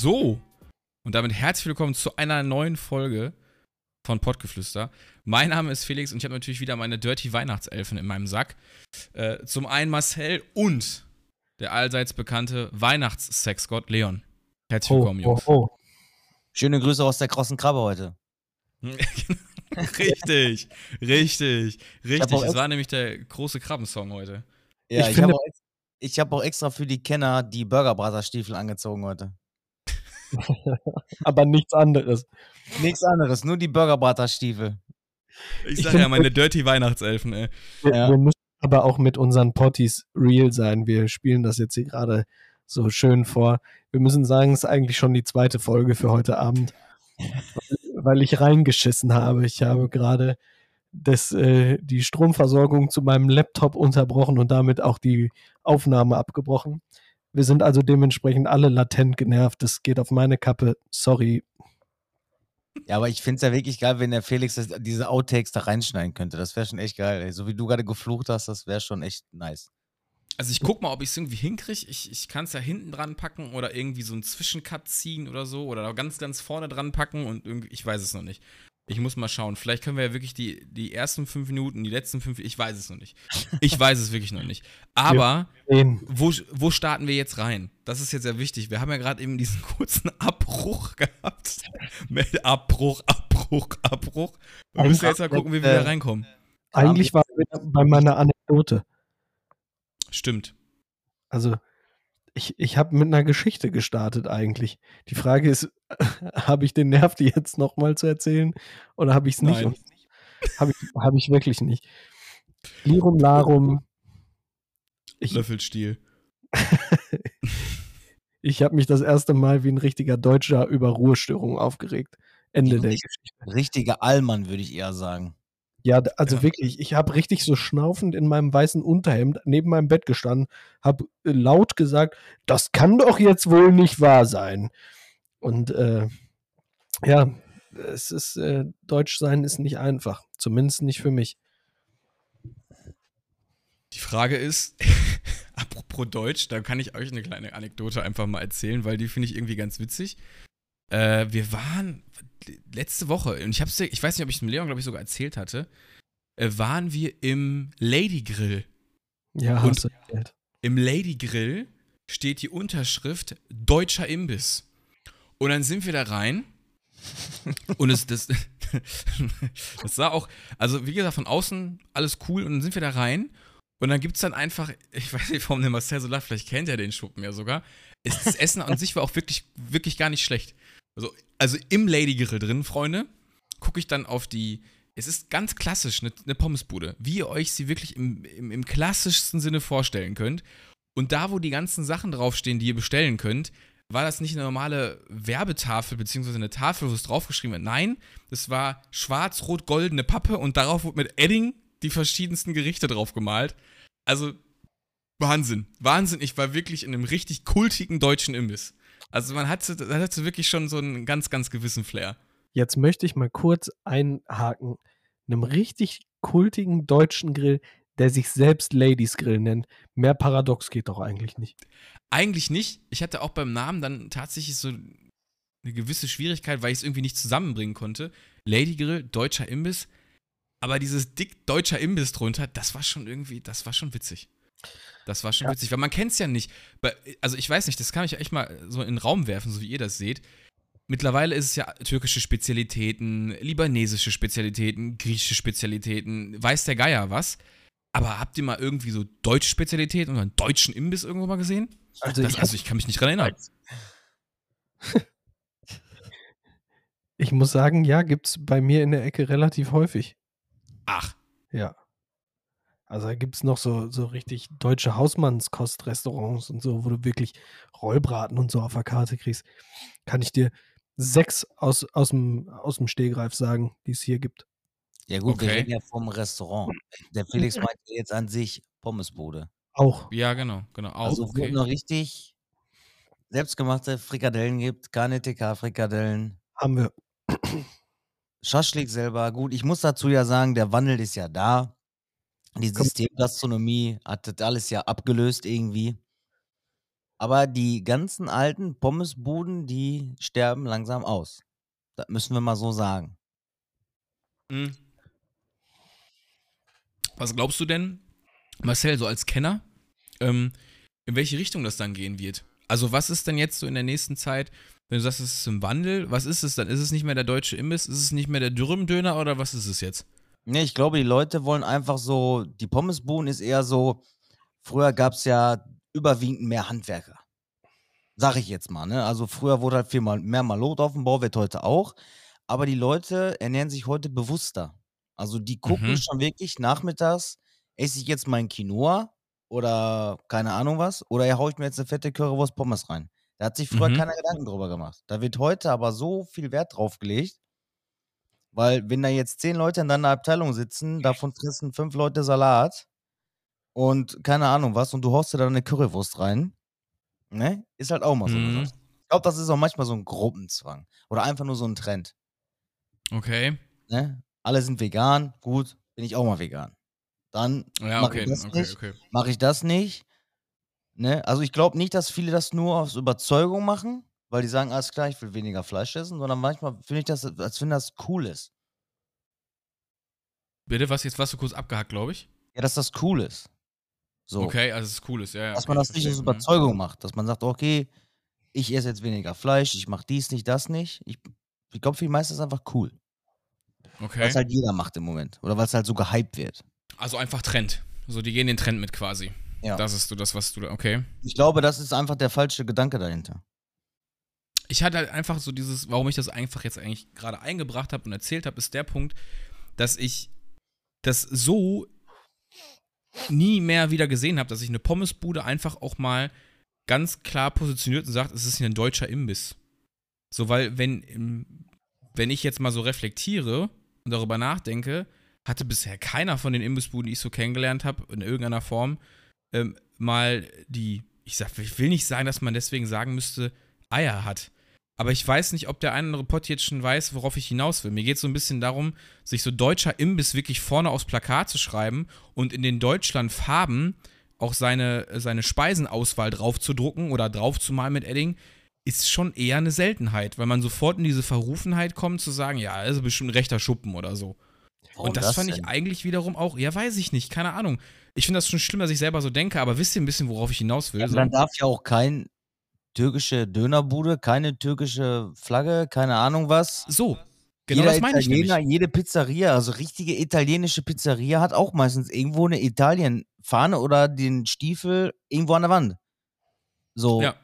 So, und damit herzlich willkommen zu einer neuen Folge von Pottgeflüster. Mein Name ist Felix und ich habe natürlich wieder meine Dirty Weihnachtselfen in meinem Sack. Äh, zum einen Marcel und der allseits bekannte Weihnachtssexgott Leon. Herzlich willkommen, Jungs. Oh, oh. Schöne Grüße aus der krossen Krabbe heute. richtig, richtig, richtig. Es war nämlich der große Krabbensong heute. Ja, ich, ich habe auch, hab auch, extra für die Kenner die Burger Brothers Stiefel angezogen heute. Aber nichts anderes. Nichts anderes, nur die Burger Brothers Stiefel. Ich sag ich ja, meine Dirty Weihnachtselfen, ey. Wir, ja. wir müssen aber auch mit unseren Potties real sein. Wir spielen das jetzt hier gerade so schön vor. Wir müssen sagen, es ist eigentlich schon die zweite Folge für heute Abend, weil ich reingeschissen habe. Ich habe gerade das, äh, die Stromversorgung zu meinem Laptop unterbrochen und damit auch die Aufnahme abgebrochen. Wir sind also dementsprechend alle latent genervt. Das geht auf meine Kappe. Sorry. Ja, aber ich finde es ja wirklich geil, wenn der Felix das, diese Outtakes da reinschneiden könnte. Das wäre schon echt geil. Ey. So wie du gerade geflucht hast, das wäre schon echt nice. Also ich guck mal, ob ich es irgendwie hinkriege. Ich, ich kann es ja hinten dran packen oder irgendwie so einen Zwischencut ziehen oder so oder ganz, ganz vorne dran packen und irgendwie, ich weiß es noch nicht. Ich muss mal schauen. Vielleicht können wir ja wirklich die, die ersten fünf Minuten, die letzten fünf, ich weiß es noch nicht. Ich weiß es wirklich noch nicht. Aber wo, wo starten wir jetzt rein? Das ist jetzt sehr wichtig. Wir haben ja gerade eben diesen kurzen Abbruch gehabt. Abbruch, Abbruch, Abbruch. Wir müssen jetzt mal gucken, wie wir wieder reinkommen. Eigentlich war es bei meiner Anekdote. Stimmt. Also, ich, ich habe mit einer Geschichte gestartet eigentlich. Die Frage ist, habe ich den Nerv, die jetzt nochmal zu erzählen oder habe ich es nicht? Habe ich, hab ich wirklich nicht. Lirum Larum. Ich, Löffelstiel. ich habe mich das erste Mal wie ein richtiger Deutscher über Ruhestörungen aufgeregt. Ende der Geschichte. Richtiger Allmann, würde ich eher sagen. Ja, also ja. wirklich, ich habe richtig so schnaufend in meinem weißen Unterhemd neben meinem Bett gestanden, habe äh, laut gesagt, das kann doch jetzt wohl nicht wahr sein. Und äh, ja, es ist, äh, Deutsch sein ist nicht einfach, zumindest nicht für mich. Die Frage ist, apropos Deutsch, da kann ich euch eine kleine Anekdote einfach mal erzählen, weil die finde ich irgendwie ganz witzig. Äh, wir waren letzte Woche, und ich, hab's, ich weiß nicht, ob ich es dem Leon, glaube ich, sogar erzählt hatte, äh, waren wir im Lady Grill. Ja, und hast du erzählt. Im Lady Grill steht die Unterschrift Deutscher Imbiss. Und dann sind wir da rein. und es, das, das sah auch, also wie gesagt, von außen alles cool. Und dann sind wir da rein. Und dann gibt es dann einfach, ich weiß nicht, warum der Marcel so lacht, vielleicht kennt er den Schuppen ja sogar. Das Essen an sich war auch wirklich, wirklich gar nicht schlecht. Also, also im Lady Grill drin, Freunde, gucke ich dann auf die. Es ist ganz klassisch, eine, eine Pommesbude, wie ihr euch sie wirklich im, im, im klassischsten Sinne vorstellen könnt. Und da, wo die ganzen Sachen draufstehen, die ihr bestellen könnt, war das nicht eine normale Werbetafel beziehungsweise eine Tafel, wo es draufgeschrieben wird. Nein, das war schwarz-rot-goldene Pappe und darauf wurde mit Edding die verschiedensten Gerichte drauf gemalt. Also Wahnsinn, Wahnsinn. Ich war wirklich in einem richtig kultigen deutschen Imbiss. Also man hatte, man hatte wirklich schon so einen ganz, ganz gewissen Flair. Jetzt möchte ich mal kurz einhaken. Einem richtig kultigen deutschen Grill, der sich selbst Ladies Grill nennt. Mehr paradox geht doch eigentlich nicht. Eigentlich nicht. Ich hatte auch beim Namen dann tatsächlich so eine gewisse Schwierigkeit, weil ich es irgendwie nicht zusammenbringen konnte. Lady Grill, deutscher Imbiss. Aber dieses dick deutscher Imbiss drunter, das war schon irgendwie, das war schon witzig. Das war schon ja. witzig, weil man kennt es ja nicht. Also ich weiß nicht, das kann ich echt mal so in den Raum werfen, so wie ihr das seht. Mittlerweile ist es ja türkische Spezialitäten, libanesische Spezialitäten, griechische Spezialitäten, weiß der Geier was. Aber habt ihr mal irgendwie so deutsche Spezialitäten oder einen deutschen Imbiss irgendwo mal gesehen? Also, das, ich, also ich kann mich nicht dran erinnern. Ich muss sagen, ja, gibt es bei mir in der Ecke relativ häufig. Ach. Ja. Also da gibt es noch so, so richtig deutsche Hausmannskostrestaurants und so, wo du wirklich Rollbraten und so auf der Karte kriegst. Kann ich dir sechs aus, aus, dem, aus dem Stehgreif sagen, die es hier gibt. Ja gut, okay. wir reden ja vom Restaurant. Der Felix meint jetzt an sich Pommesbude. Auch. Ja, genau, genau. Auch, also okay. wo noch richtig selbstgemachte Frikadellen gibt, keine TK-Frikadellen. Haben wir. Schaschlik selber, gut, ich muss dazu ja sagen, der Wandel ist ja da. Die Systemgastronomie hat das alles ja abgelöst irgendwie. Aber die ganzen alten Pommesbuden, die sterben langsam aus. Das müssen wir mal so sagen. Mhm. Was glaubst du denn, Marcel, so als Kenner, ähm, in welche Richtung das dann gehen wird? Also, was ist denn jetzt so in der nächsten Zeit, wenn du sagst, es ist im Wandel, was ist es dann? Ist es nicht mehr der deutsche Imbiss? Ist es nicht mehr der Dürremdöner oder was ist es jetzt? Nee, ich glaube, die Leute wollen einfach so, die Pommesbuden ist eher so, früher gab es ja überwiegend mehr Handwerker. Sag ich jetzt mal, ne? Also früher wurde halt viel mal, mehr Malot auf dem Bau, wird heute auch. Aber die Leute ernähren sich heute bewusster. Also die gucken Mhm. schon wirklich nachmittags, esse ich jetzt mein Quinoa oder keine Ahnung was, oder hau ich mir jetzt eine fette Currywurst Pommes rein. Da hat sich früher Mhm. keiner Gedanken drüber gemacht. Da wird heute aber so viel Wert drauf gelegt, weil wenn da jetzt zehn Leute in deiner Abteilung sitzen, davon fressen fünf Leute Salat und keine Ahnung was und du haust dir da eine Currywurst rein, ne? Ist halt auch mal so Mhm. Ich glaube, das ist auch manchmal so ein Gruppenzwang oder einfach nur so ein Trend, Okay. ne? Alle sind vegan, gut, bin ich auch mal vegan. Dann Ja, mach okay, ich das okay, nicht, okay. mache ich das nicht, ne? Also ich glaube nicht, dass viele das nur aus Überzeugung machen, weil die sagen, alles klar, ich will weniger Fleisch essen, sondern manchmal finde ich das, als wenn das cool ist. Bitte, was jetzt warst du kurz abgehackt, glaube ich? Ja, dass das cool ist. So. Okay, also es ist cool ist, ja, ja. dass okay, man das nicht aus. Mhm. Überzeugung macht. Dass man sagt, okay, ich esse jetzt weniger Fleisch, ich mache dies nicht, das nicht. Ich, ich glaube, für die meisten ist es einfach cool. Okay. Weil es halt jeder macht im Moment. Oder weil es halt so gehypt wird. Also einfach Trend. So, die gehen den Trend mit quasi. Ja. Das ist so das, was du da. Okay. Ich glaube, das ist einfach der falsche Gedanke dahinter. Ich hatte halt einfach so dieses, warum ich das einfach jetzt eigentlich gerade eingebracht habe und erzählt habe, ist der Punkt, dass ich das so nie mehr wieder gesehen habe, dass ich eine Pommesbude einfach auch mal ganz klar positioniert und sagt, es ist hier ein deutscher Imbiss. So, weil wenn, wenn ich jetzt mal so reflektiere und darüber nachdenke, hatte bisher keiner von den Imbissbuden, die ich so kennengelernt habe, in irgendeiner Form, ähm, mal die, ich, sag, ich will nicht sagen, dass man deswegen sagen müsste, Eier hat. Aber ich weiß nicht, ob der eine oder andere Pott jetzt schon weiß, worauf ich hinaus will. Mir geht es so ein bisschen darum, sich so deutscher Imbiss wirklich vorne aufs Plakat zu schreiben und in den Deutschlandfarben auch seine, seine Speisenauswahl draufzudrucken oder draufzumalen mit Edding, ist schon eher eine Seltenheit, weil man sofort in diese Verrufenheit kommt, zu sagen, ja, das ist bestimmt ein rechter Schuppen oder so. Warum und das, fand ich denn? eigentlich wiederum auch, ja, weiß ich nicht, keine Ahnung. Ich finde das schon schlimm, dass ich selber so denke, aber wisst ihr ein bisschen, worauf ich hinaus will? Ja, so? dann darf ja auch kein türkische Dönerbude, keine türkische Flagge, keine Ahnung was. so, genau Jeder das meine ich Italiener, nämlich. jede Pizzeria, also richtige italienische Pizzeria, hat auch meistens irgendwo eine Italien-Fahne oder den Stiefel irgendwo an der Wand. So. Ja.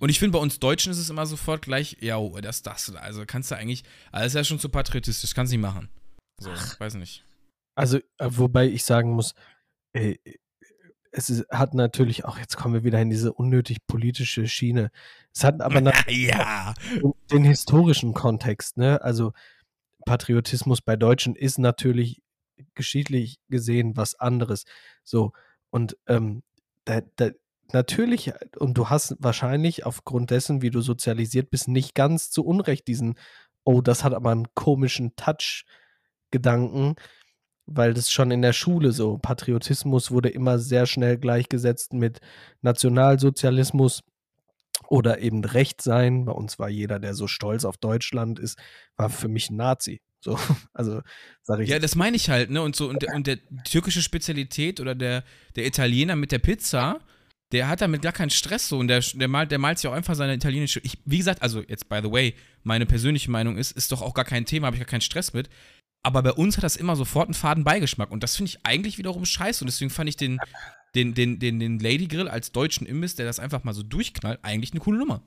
Und ich finde, bei uns Deutschen ist es immer sofort gleich, ja, oh, das, das, also kannst du eigentlich, also das ist ja schon zu patriotisch, kannst du nicht machen. So, weiß nicht. Also, äh, wobei ich sagen muss, äh, es ist, hat natürlich auch, jetzt kommen wir wieder in diese unnötig politische Schiene. Es hat aber natürlich ja. den historischen Kontext, ne? Also Patriotismus bei Deutschen ist natürlich geschichtlich gesehen was anderes. So, und ähm, da, da, natürlich, und du hast wahrscheinlich aufgrund dessen, wie du sozialisiert bist, nicht ganz zu Unrecht diesen, oh, das hat aber einen komischen Touch-Gedanken, weil das schon in der Schule so, Patriotismus wurde immer sehr schnell gleichgesetzt mit Nationalsozialismus oder eben Recht sein. Bei uns war jeder, der so stolz auf Deutschland ist, war für mich ein Nazi. So, also sage ich. Ja, das meine ich halt, ne? Und so, und der, und der türkische Spezialität oder der, der Italiener mit der Pizza, der hat damit gar keinen Stress so und der, der malt, der malt sich auch einfach seine italienische. Ich, wie gesagt, also jetzt by the way, meine persönliche Meinung ist, ist doch auch gar kein Thema, habe ich gar keinen Stress mit. Aber bei uns hat das immer sofort einen faden Beigeschmack. Und das finde ich eigentlich wiederum scheiße. Und deswegen fand ich den, den, den, den, den Lady Grill als deutschen Imbiss, der das einfach mal so durchknallt, eigentlich eine coole Nummer.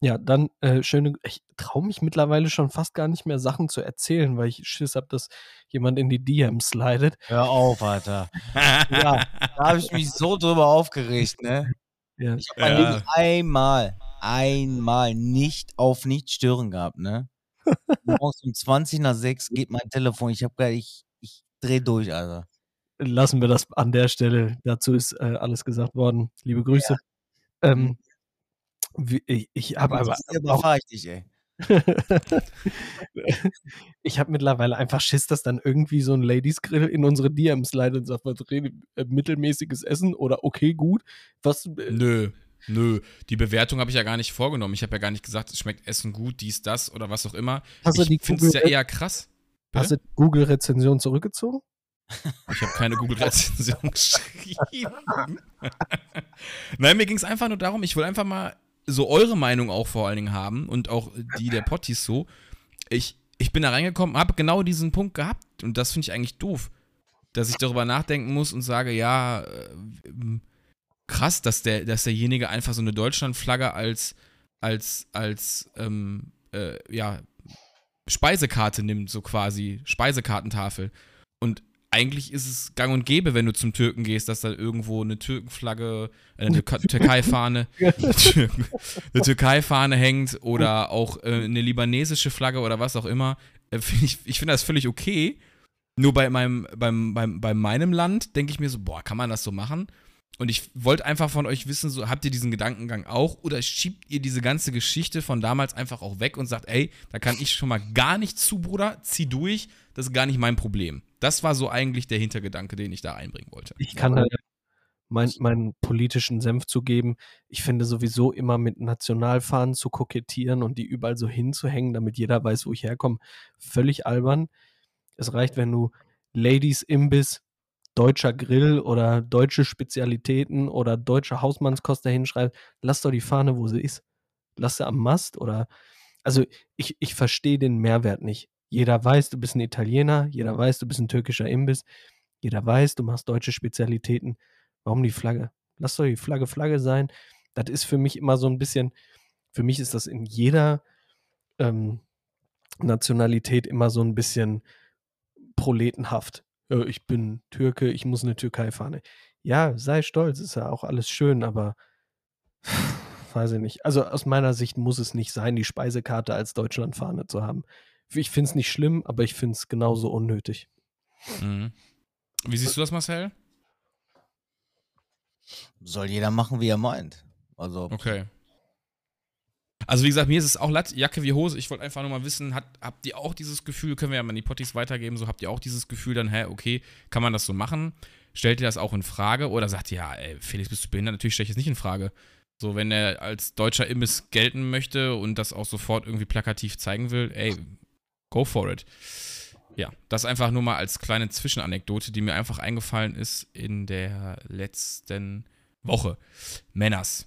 Ja, dann äh, schöne. Ich traue mich mittlerweile schon fast gar nicht mehr Sachen zu erzählen, weil ich Schiss habe, dass jemand in die DMs slidet. Hör auf, Alter. Ja, da habe ich mich so drüber aufgeregt, ne? Ja. Ich habe Ja. Einmal, einmal nicht auf nicht stören gehabt, ne? Morgens um 20 nach 6 geht mein Telefon. Ich habe gar ich, ich dreh durch, Alter. Lassen wir das an der Stelle. Dazu ist äh, alles gesagt worden. Liebe Grüße. Ähm, wie, ich ich habe aber auch ich dich, ey. ich habe mittlerweile einfach Schiss, dass dann irgendwie so ein Ladies Grill in unsere DMs leidet und sagt, was äh, mittelmäßiges Essen oder okay, gut. Was, äh, Nö. Nö, die Bewertung habe ich ja gar nicht vorgenommen. Ich habe ja gar nicht gesagt, es schmeckt Essen gut, dies, das oder was auch immer. Hast ich finde es ja eher krass. Hast du die Google-Rezension zurückgezogen? Ich habe keine Google-Rezension geschrieben. Nein, mir ging es einfach nur darum, ich will einfach mal so eure Meinung auch vor allen Dingen haben und auch die der Potties so. Ich, ich bin da reingekommen, habe genau diesen Punkt gehabt und das finde ich eigentlich doof, dass ich darüber nachdenken muss und sage, ja, äh, krass, dass, der, dass derjenige einfach so eine Deutschlandflagge als, als, als, ähm, äh, ja, Speisekarte nimmt, so quasi, Speisekartentafel. Und eigentlich ist es gang und gäbe, wenn du zum Türken gehst, dass da irgendwo eine Türkenflagge, äh, eine Türk- Türkei-Fahne, eine Türkei-Fahne hängt oder auch äh, eine libanesische Flagge oder was auch immer. Äh, find ich ich finde das völlig okay. Nur bei meinem, beim, beim, bei meinem Land denke ich mir so, boah, kann man das so machen? Und ich wollte einfach von euch wissen, so habt ihr diesen Gedankengang auch oder schiebt ihr diese ganze Geschichte von damals einfach auch weg und sagt, ey, da kann ich schon mal gar nicht zu, Bruder, zieh durch, das ist gar nicht mein Problem. Das war so eigentlich der Hintergedanke, den ich da einbringen wollte. Ich kann da mein, meinen politischen Senf zu geben. Ich finde sowieso immer mit Nationalfahnen zu kokettieren und die überall so hinzuhängen, damit jeder weiß, wo ich herkomme, völlig albern. Es reicht, wenn du Ladies Imbiss, deutscher Grill oder deutsche Spezialitäten oder deutsche Hausmannskost dahin schreibst. Lass doch die Fahne, wo sie ist. Lass sie am Mast oder. Also ich, ich verstehe den Mehrwert nicht. Jeder weiß, du bist ein Italiener, jeder weiß, du bist ein türkischer Imbiss, jeder weiß, du machst deutsche Spezialitäten. Warum die Flagge? Lass doch die Flagge Flagge sein. Das ist für mich immer so ein bisschen, für mich ist das in jeder ähm, Nationalität immer so ein bisschen proletenhaft. Ja, ich bin Türke, ich muss eine Türkei-Fahne. Ja, sei stolz, ist ja auch alles schön, aber weiß ich nicht. Also aus meiner Sicht muss es nicht sein, die Speisekarte als Deutschlandfahne zu haben. Ich finde es nicht schlimm, aber ich finde es genauso unnötig. Mhm. Wie siehst du das, Marcel? Soll jeder machen, wie er meint. Also, Okay. Also wie gesagt, mir ist es auch Latt, Jacke wie Hose. Ich wollte einfach nur mal wissen, hat, habt ihr auch dieses Gefühl, können wir ja mal an die Potties weitergeben, so habt ihr auch dieses Gefühl dann, hä, okay, kann man das so machen? Stellt ihr das auch in Frage oder sagt ihr, ja, ey, Felix, bist du behindert? Natürlich stelle ich es nicht in Frage. So, wenn er als deutscher Imbiss gelten möchte und das auch sofort irgendwie plakativ zeigen will, ey, go for it. Ja, das einfach nur mal als kleine Zwischenanekdote, die mir einfach eingefallen ist in der letzten Woche. Männers,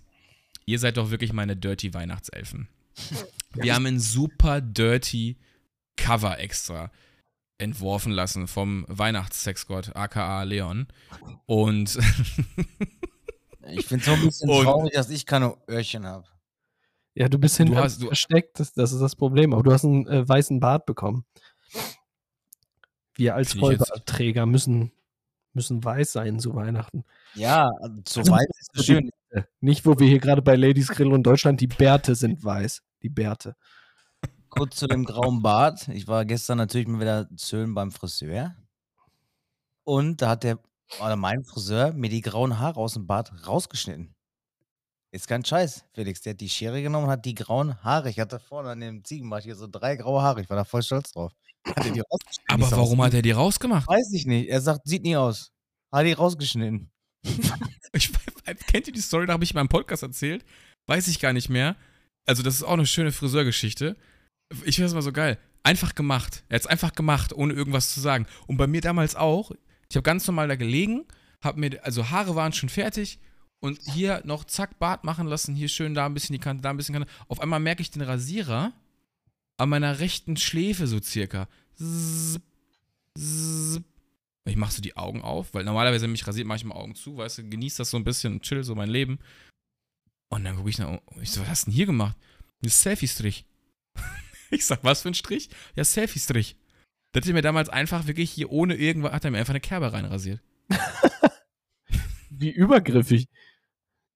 ihr seid doch wirklich meine dirty Weihnachtselfen. Wir haben ein super dirty Cover extra entworfen lassen vom Weihnachtssexgott aka Leon. Und ich finde es so ein bisschen Und- traurig, dass ich keine Öhrchen habe. Ja, du bist du- versteckt, das, das ist das Problem. Aber du hast einen äh, weißen Bart bekommen. Wir als Vollbartträger müssen, müssen weiß sein zu Weihnachten. Ja, so Also, weit ist es schön. Nicht, wo wir hier gerade bei Ladies Grill und Deutschland, die Bärte sind weiß. Die Bärte. Kurz zu dem grauen Bart. Ich war gestern natürlich mal wieder zöhlen beim Friseur. Und da hat der, oder mein Friseur, mir die grauen Haare aus dem Bart rausgeschnitten. Ist kein Scheiß, Felix. Der hat die Schere genommen und hat die grauen Haare. Ich hatte vorne an dem Ziegenbart hier so drei graue Haare. Ich war da voll stolz drauf. Hat er die rausgeschnitten? Aber warum hat er die rausgemacht? Weiß ich nicht. Er sagt, sieht nie aus. Hat die rausgeschnitten. Ich, kennt ihr die Story, da habe ich in meinem Podcast erzählt? Weiß ich gar nicht mehr. Also, das ist auch eine schöne Friseurgeschichte. Ich finde das mal so geil. Einfach gemacht. Er hat es einfach gemacht, ohne irgendwas zu sagen. Und bei mir damals auch. Ich habe ganz normal da gelegen, habe mir, also Haare waren schon fertig und hier noch zack, Bart machen lassen, hier schön, da ein bisschen die Kante, da ein bisschen Kante. Auf einmal merke ich den Rasierer an meiner rechten Schläfe so circa. Zzzp, zzzp. Ich mache so die Augen auf, weil normalerweise, wenn mich rasiert, mache ich mal Augen zu, weißt du, genieße das so ein bisschen und chill so mein Leben. Und dann gucke ich nach, ich so, was hast du denn hier gemacht? Ein Selfie-Strich. ich sag, was für ein Strich? Ja, Selfie-Strich. Das hat mir damals einfach wirklich hier ohne irgendwas, hat er mir einfach eine Kerbe reinrasiert. Wie übergriffig.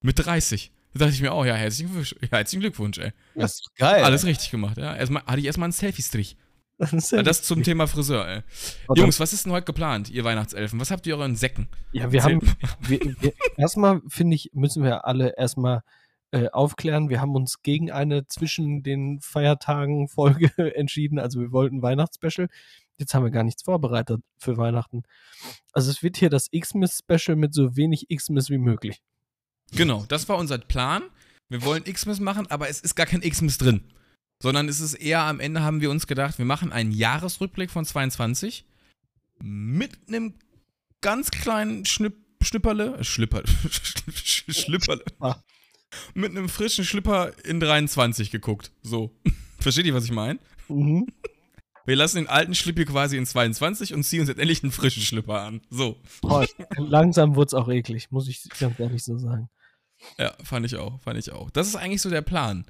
Mit 30. Da dachte ich mir auch, ja, herzlichen Glückwunsch, herzlichen Glückwunsch ey. Das ist geil. Alles richtig gemacht, ja. Erstmal, hatte ich erstmal einen Selfie-Strich. Das ist Ja, das zum Thema Friseur, ey. Oder- Jungs, was ist denn heute geplant, ihr Weihnachtselfen? Was habt ihr euren Säcken? Ja, wir Erzähl. haben, wir, wir, erstmal finde ich, müssen wir alle erstmal äh, aufklären. Wir haben uns gegen eine zwischen den Feiertagen Folge entschieden. Also wir wollten Weihnachtsspecial. Jetzt haben wir gar nichts vorbereitet für Weihnachten. Also es wird hier das Xmas-Special mit so wenig Xmas wie möglich. Genau, das war unser Plan. Wir wollen Xmas machen, aber es ist gar kein Xmas drin. Sondern es ist eher am Ende haben wir uns gedacht, wir machen einen Jahresrückblick von 22 mit einem ganz kleinen Schnipp, Schnipperle, äh, Schlipper, Schlipperle, Ah. mit einem frischen Schlipper in 23 geguckt. So. Versteht ihr, was ich meine? Mhm. Wir lassen den alten Schlippi quasi in 22 und ziehen uns jetzt endlich einen frischen Schlipper an. So. Boah, langsam wurde es auch eklig, muss ich ganz ehrlich so sagen. Ja, fand ich auch, fand ich auch. Das ist eigentlich so der Plan.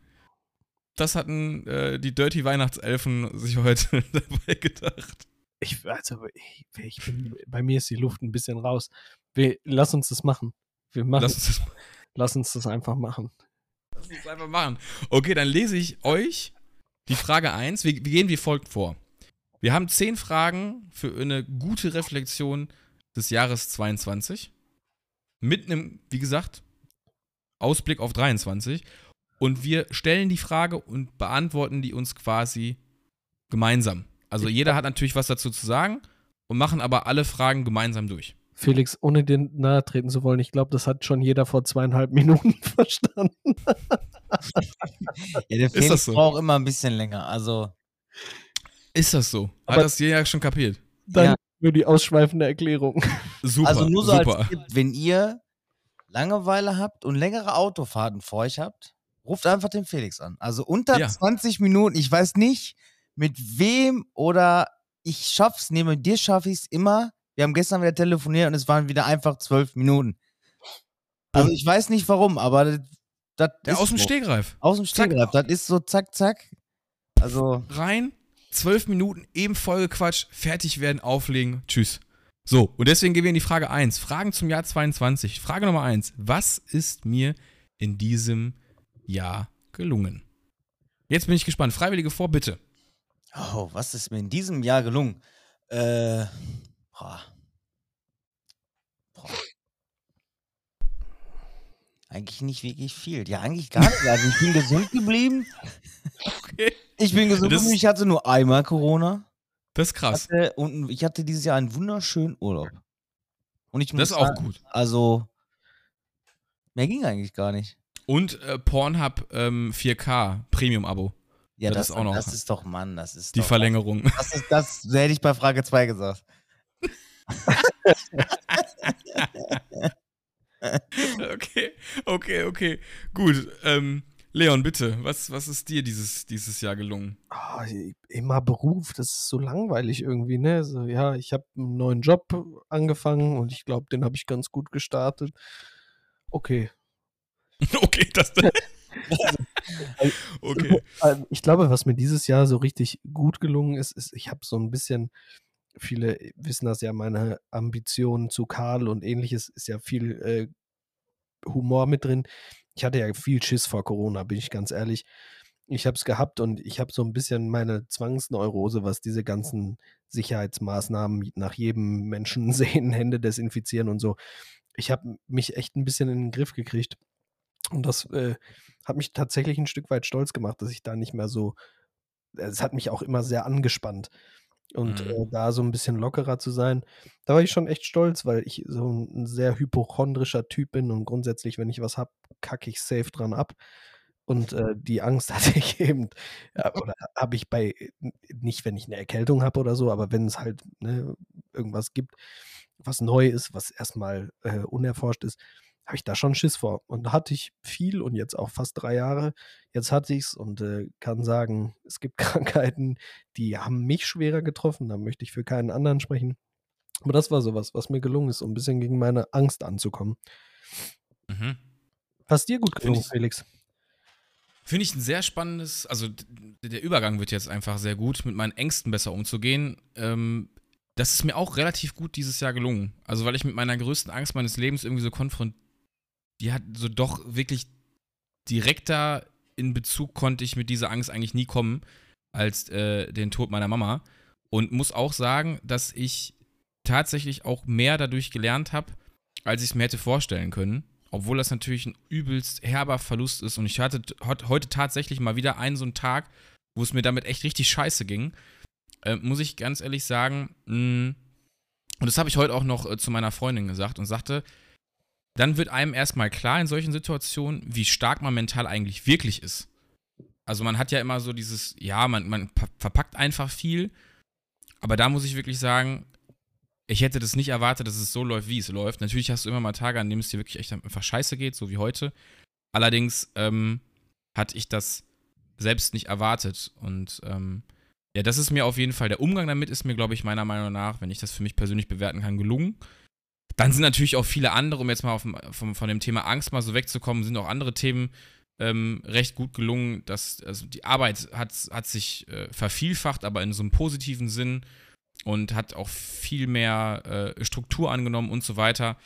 Das hatten äh, die Dirty Weihnachtselfen sich heute dabei gedacht. Ich, also, ich, ich bin, bei mir ist die Luft ein bisschen raus. Wir, lass uns das machen. Wir machen, Lass uns das lass uns das einfach machen. Lass uns einfach machen. Okay, dann lese ich euch die Frage 1. Wir, wir gehen wie folgt vor. Wir haben 10 Fragen für eine gute Reflexion des Jahres 22. Mit einem, wie gesagt, Ausblick auf 23. Und wir stellen die Frage und beantworten die uns quasi gemeinsam. Also jeder hat natürlich was dazu zu sagen und machen aber alle Fragen gemeinsam durch. Felix, ohne dir nahe treten zu wollen, ich glaube, das hat schon jeder vor zweieinhalb Minuten verstanden. Ja, der das Felix so? braucht immer ein bisschen länger. Also, Ist das so? Hat Aber- das jeder schon kapiert? Dann Ja. nur die ausschweifende Erklärung. Super, also nur so super. als Tipp, wenn ihr Langeweile habt und längere Autofahrten vor euch habt, ruft einfach den Felix an. Also unter Ja. 20 Minuten, ich weiß nicht, mit wem oder ich schaff's, neben dir schaffe ich's immer. Wir haben gestern wieder telefoniert und es waren wieder einfach zwölf Minuten. Also ich weiß nicht warum, aber das, das Der ist aus dem so. Stegreif. Aus dem Zack. Stegreif. Das ist so zack, zack. Also, Rein, zwölf Minuten, eben vollgequatscht, fertig werden, auflegen, tschüss. So, und deswegen gehen wir in die Frage 1. Fragen zum Jahr 22. Frage Nummer 1. Was ist mir in diesem Jahr gelungen? Jetzt bin ich gespannt. Freiwillige vor, bitte. oh, was ist mir in diesem Jahr gelungen? Äh, boah. Boah. Eigentlich nicht wirklich viel. Ja, eigentlich gar nicht. Also ich bin gesund geblieben. Okay. Ich bin gesund geblieben. Ich hatte nur einmal Corona. Das ist krass. Hatte, und ich hatte dieses Jahr einen wunderschönen Urlaub. Und ich muss Das ist auch sagen, gut. Also, mehr ging eigentlich gar nicht. Und äh, Pornhub ähm, 4K Premium-Abo. Ja, Das das, ist auch noch- das ist doch, Mann, das ist Die doch, Verlängerung. Das, ist, das hätte ich bei Frage 2 gesagt. okay, okay, okay. Gut. Ähm, Leon, bitte. Was, was ist dir dieses, dieses Jahr gelungen? Ah, immer Beruf, das ist so langweilig irgendwie, ne? So, ja, ich habe einen neuen Job angefangen und ich glaube, den habe ich ganz gut gestartet. Okay. okay, das. okay. Ähm, Ich glaube, was mir dieses Jahr so richtig gut gelungen ist, ist, ich habe so ein bisschen, viele wissen das ja, meine Ambitionen zu Karl und ähnliches ist ja viel äh, Humor mit drin. Ich hatte ja viel Schiss vor Corona, bin ich ganz ehrlich. Ich habe es gehabt und ich habe so ein bisschen meine Zwangsneurose, was diese ganzen Sicherheitsmaßnahmen nach jedem Menschen sehen, Hände desinfizieren und so. Ich habe mich echt ein bisschen in den Griff gekriegt. Und das äh, hat mich tatsächlich ein Stück weit stolz gemacht, dass ich da nicht mehr so. Es hat mich auch immer sehr angespannt. Und Mhm. äh, da so ein bisschen lockerer zu sein, da war ich schon echt stolz, weil ich so ein, ein sehr hypochondrischer Typ bin und grundsätzlich, wenn ich was hab, kacke ich safe dran ab. Und äh, die Angst hatte ich eben, ja, oder habe ich bei, nicht wenn ich eine Erkältung habe oder so, aber wenn es halt ne, irgendwas gibt, was neu ist, was erstmal äh, unerforscht ist, habe ich da schon Schiss vor. Und da hatte ich viel und jetzt auch fast drei Jahre. Jetzt hatte ich es und äh, kann sagen, es gibt Krankheiten, die haben mich schwerer getroffen. Da möchte ich für keinen anderen sprechen. Aber das war sowas, was mir gelungen ist, um ein bisschen gegen meine Angst anzukommen. Mhm. Was dir gut gelungen, Felix? Finde ich ein sehr spannendes, also der Übergang wird jetzt einfach sehr gut, mit meinen Ängsten besser umzugehen. Ähm, das ist mir auch relativ gut dieses Jahr gelungen. Also weil ich mit meiner größten Angst meines Lebens irgendwie so konfrontiert, die hat so doch wirklich direkter in Bezug konnte ich mit dieser Angst eigentlich nie kommen, als äh, den Tod meiner Mama. Und muss auch sagen, dass ich tatsächlich auch mehr dadurch gelernt habe, als ich es mir hätte vorstellen können. Obwohl das natürlich ein übelst herber Verlust ist. Und ich hatte heute tatsächlich mal wieder einen so einen Tag, wo es mir damit echt richtig scheiße ging. Äh, muss ich ganz ehrlich sagen, mh, und das habe ich heute auch noch äh, zu meiner Freundin gesagt und sagte, dann wird einem erstmal klar in solchen Situationen, wie stark man mental eigentlich wirklich ist. Also man hat ja immer so dieses, ja, man, man verpackt einfach viel, aber da muss ich wirklich sagen, ich hätte das nicht erwartet, dass es so läuft, wie es läuft. Natürlich hast du immer mal Tage, an denen es dir wirklich echt einfach scheiße geht, so wie heute. Allerdings ähm, hatte ich das selbst nicht erwartet. Und ähm, ja, das ist mir auf jeden Fall, der Umgang damit ist mir, glaube ich, meiner Meinung nach, wenn ich das für mich persönlich bewerten kann, gelungen. Dann sind natürlich auch viele andere, um jetzt mal auf, vom, von dem Thema Angst mal so wegzukommen, sind auch andere Themen ähm, recht gut gelungen. Dass, also die Arbeit hat, hat sich äh, vervielfacht, aber in so einem positiven Sinn und hat auch viel mehr äh, Struktur angenommen und so weiter.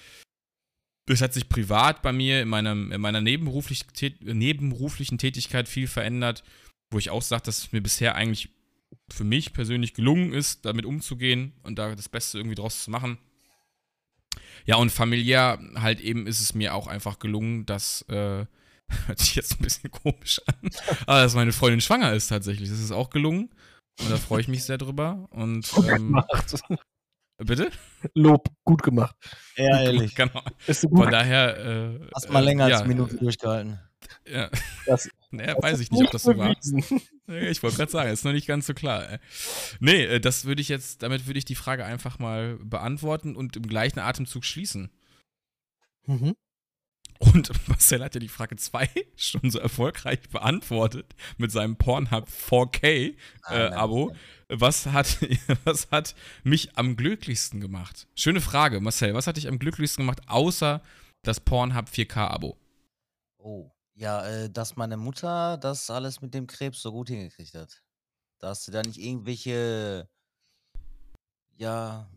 Das hat sich privat bei mir in, meinem, in meiner nebenberuflich, nebenberuflichen Tätigkeit viel verändert, wo ich auch sage, dass es mir bisher eigentlich für mich persönlich gelungen ist, damit umzugehen und da das Beste irgendwie draus zu machen. Ja, und familiär halt eben ist es mir auch einfach gelungen, dass, äh, hört sich jetzt ein bisschen komisch an, aber dass meine Freundin schwanger ist tatsächlich. Das ist auch gelungen. Und da freue ich mich sehr drüber. Und, ähm, Bitte? Lob, gut gemacht. Ja, gut ehrlich. Gemacht, genau. Von daher. Äh, Hast mal länger äh, als eine Minute durchgehalten. Ja. Das, naja, weiß ich nicht, ob das so war. ich wollte gerade sagen, ist noch nicht ganz so klar. Nee, äh, das würde ich jetzt, damit würde ich die Frage einfach mal beantworten und im gleichen Atemzug schließen. Mhm. Und Marcel hat ja die Frage 2 schon so erfolgreich beantwortet mit seinem Pornhub 4K-Abo. Äh, was hat, was hat mich am glücklichsten gemacht? Schöne Frage, Marcel. Was hat dich am glücklichsten gemacht, außer das Pornhub 4K-Abo? Oh, ja, äh, dass meine Mutter das alles mit dem Krebs so gut hingekriegt hat. Dass sie da nicht irgendwelche, ja,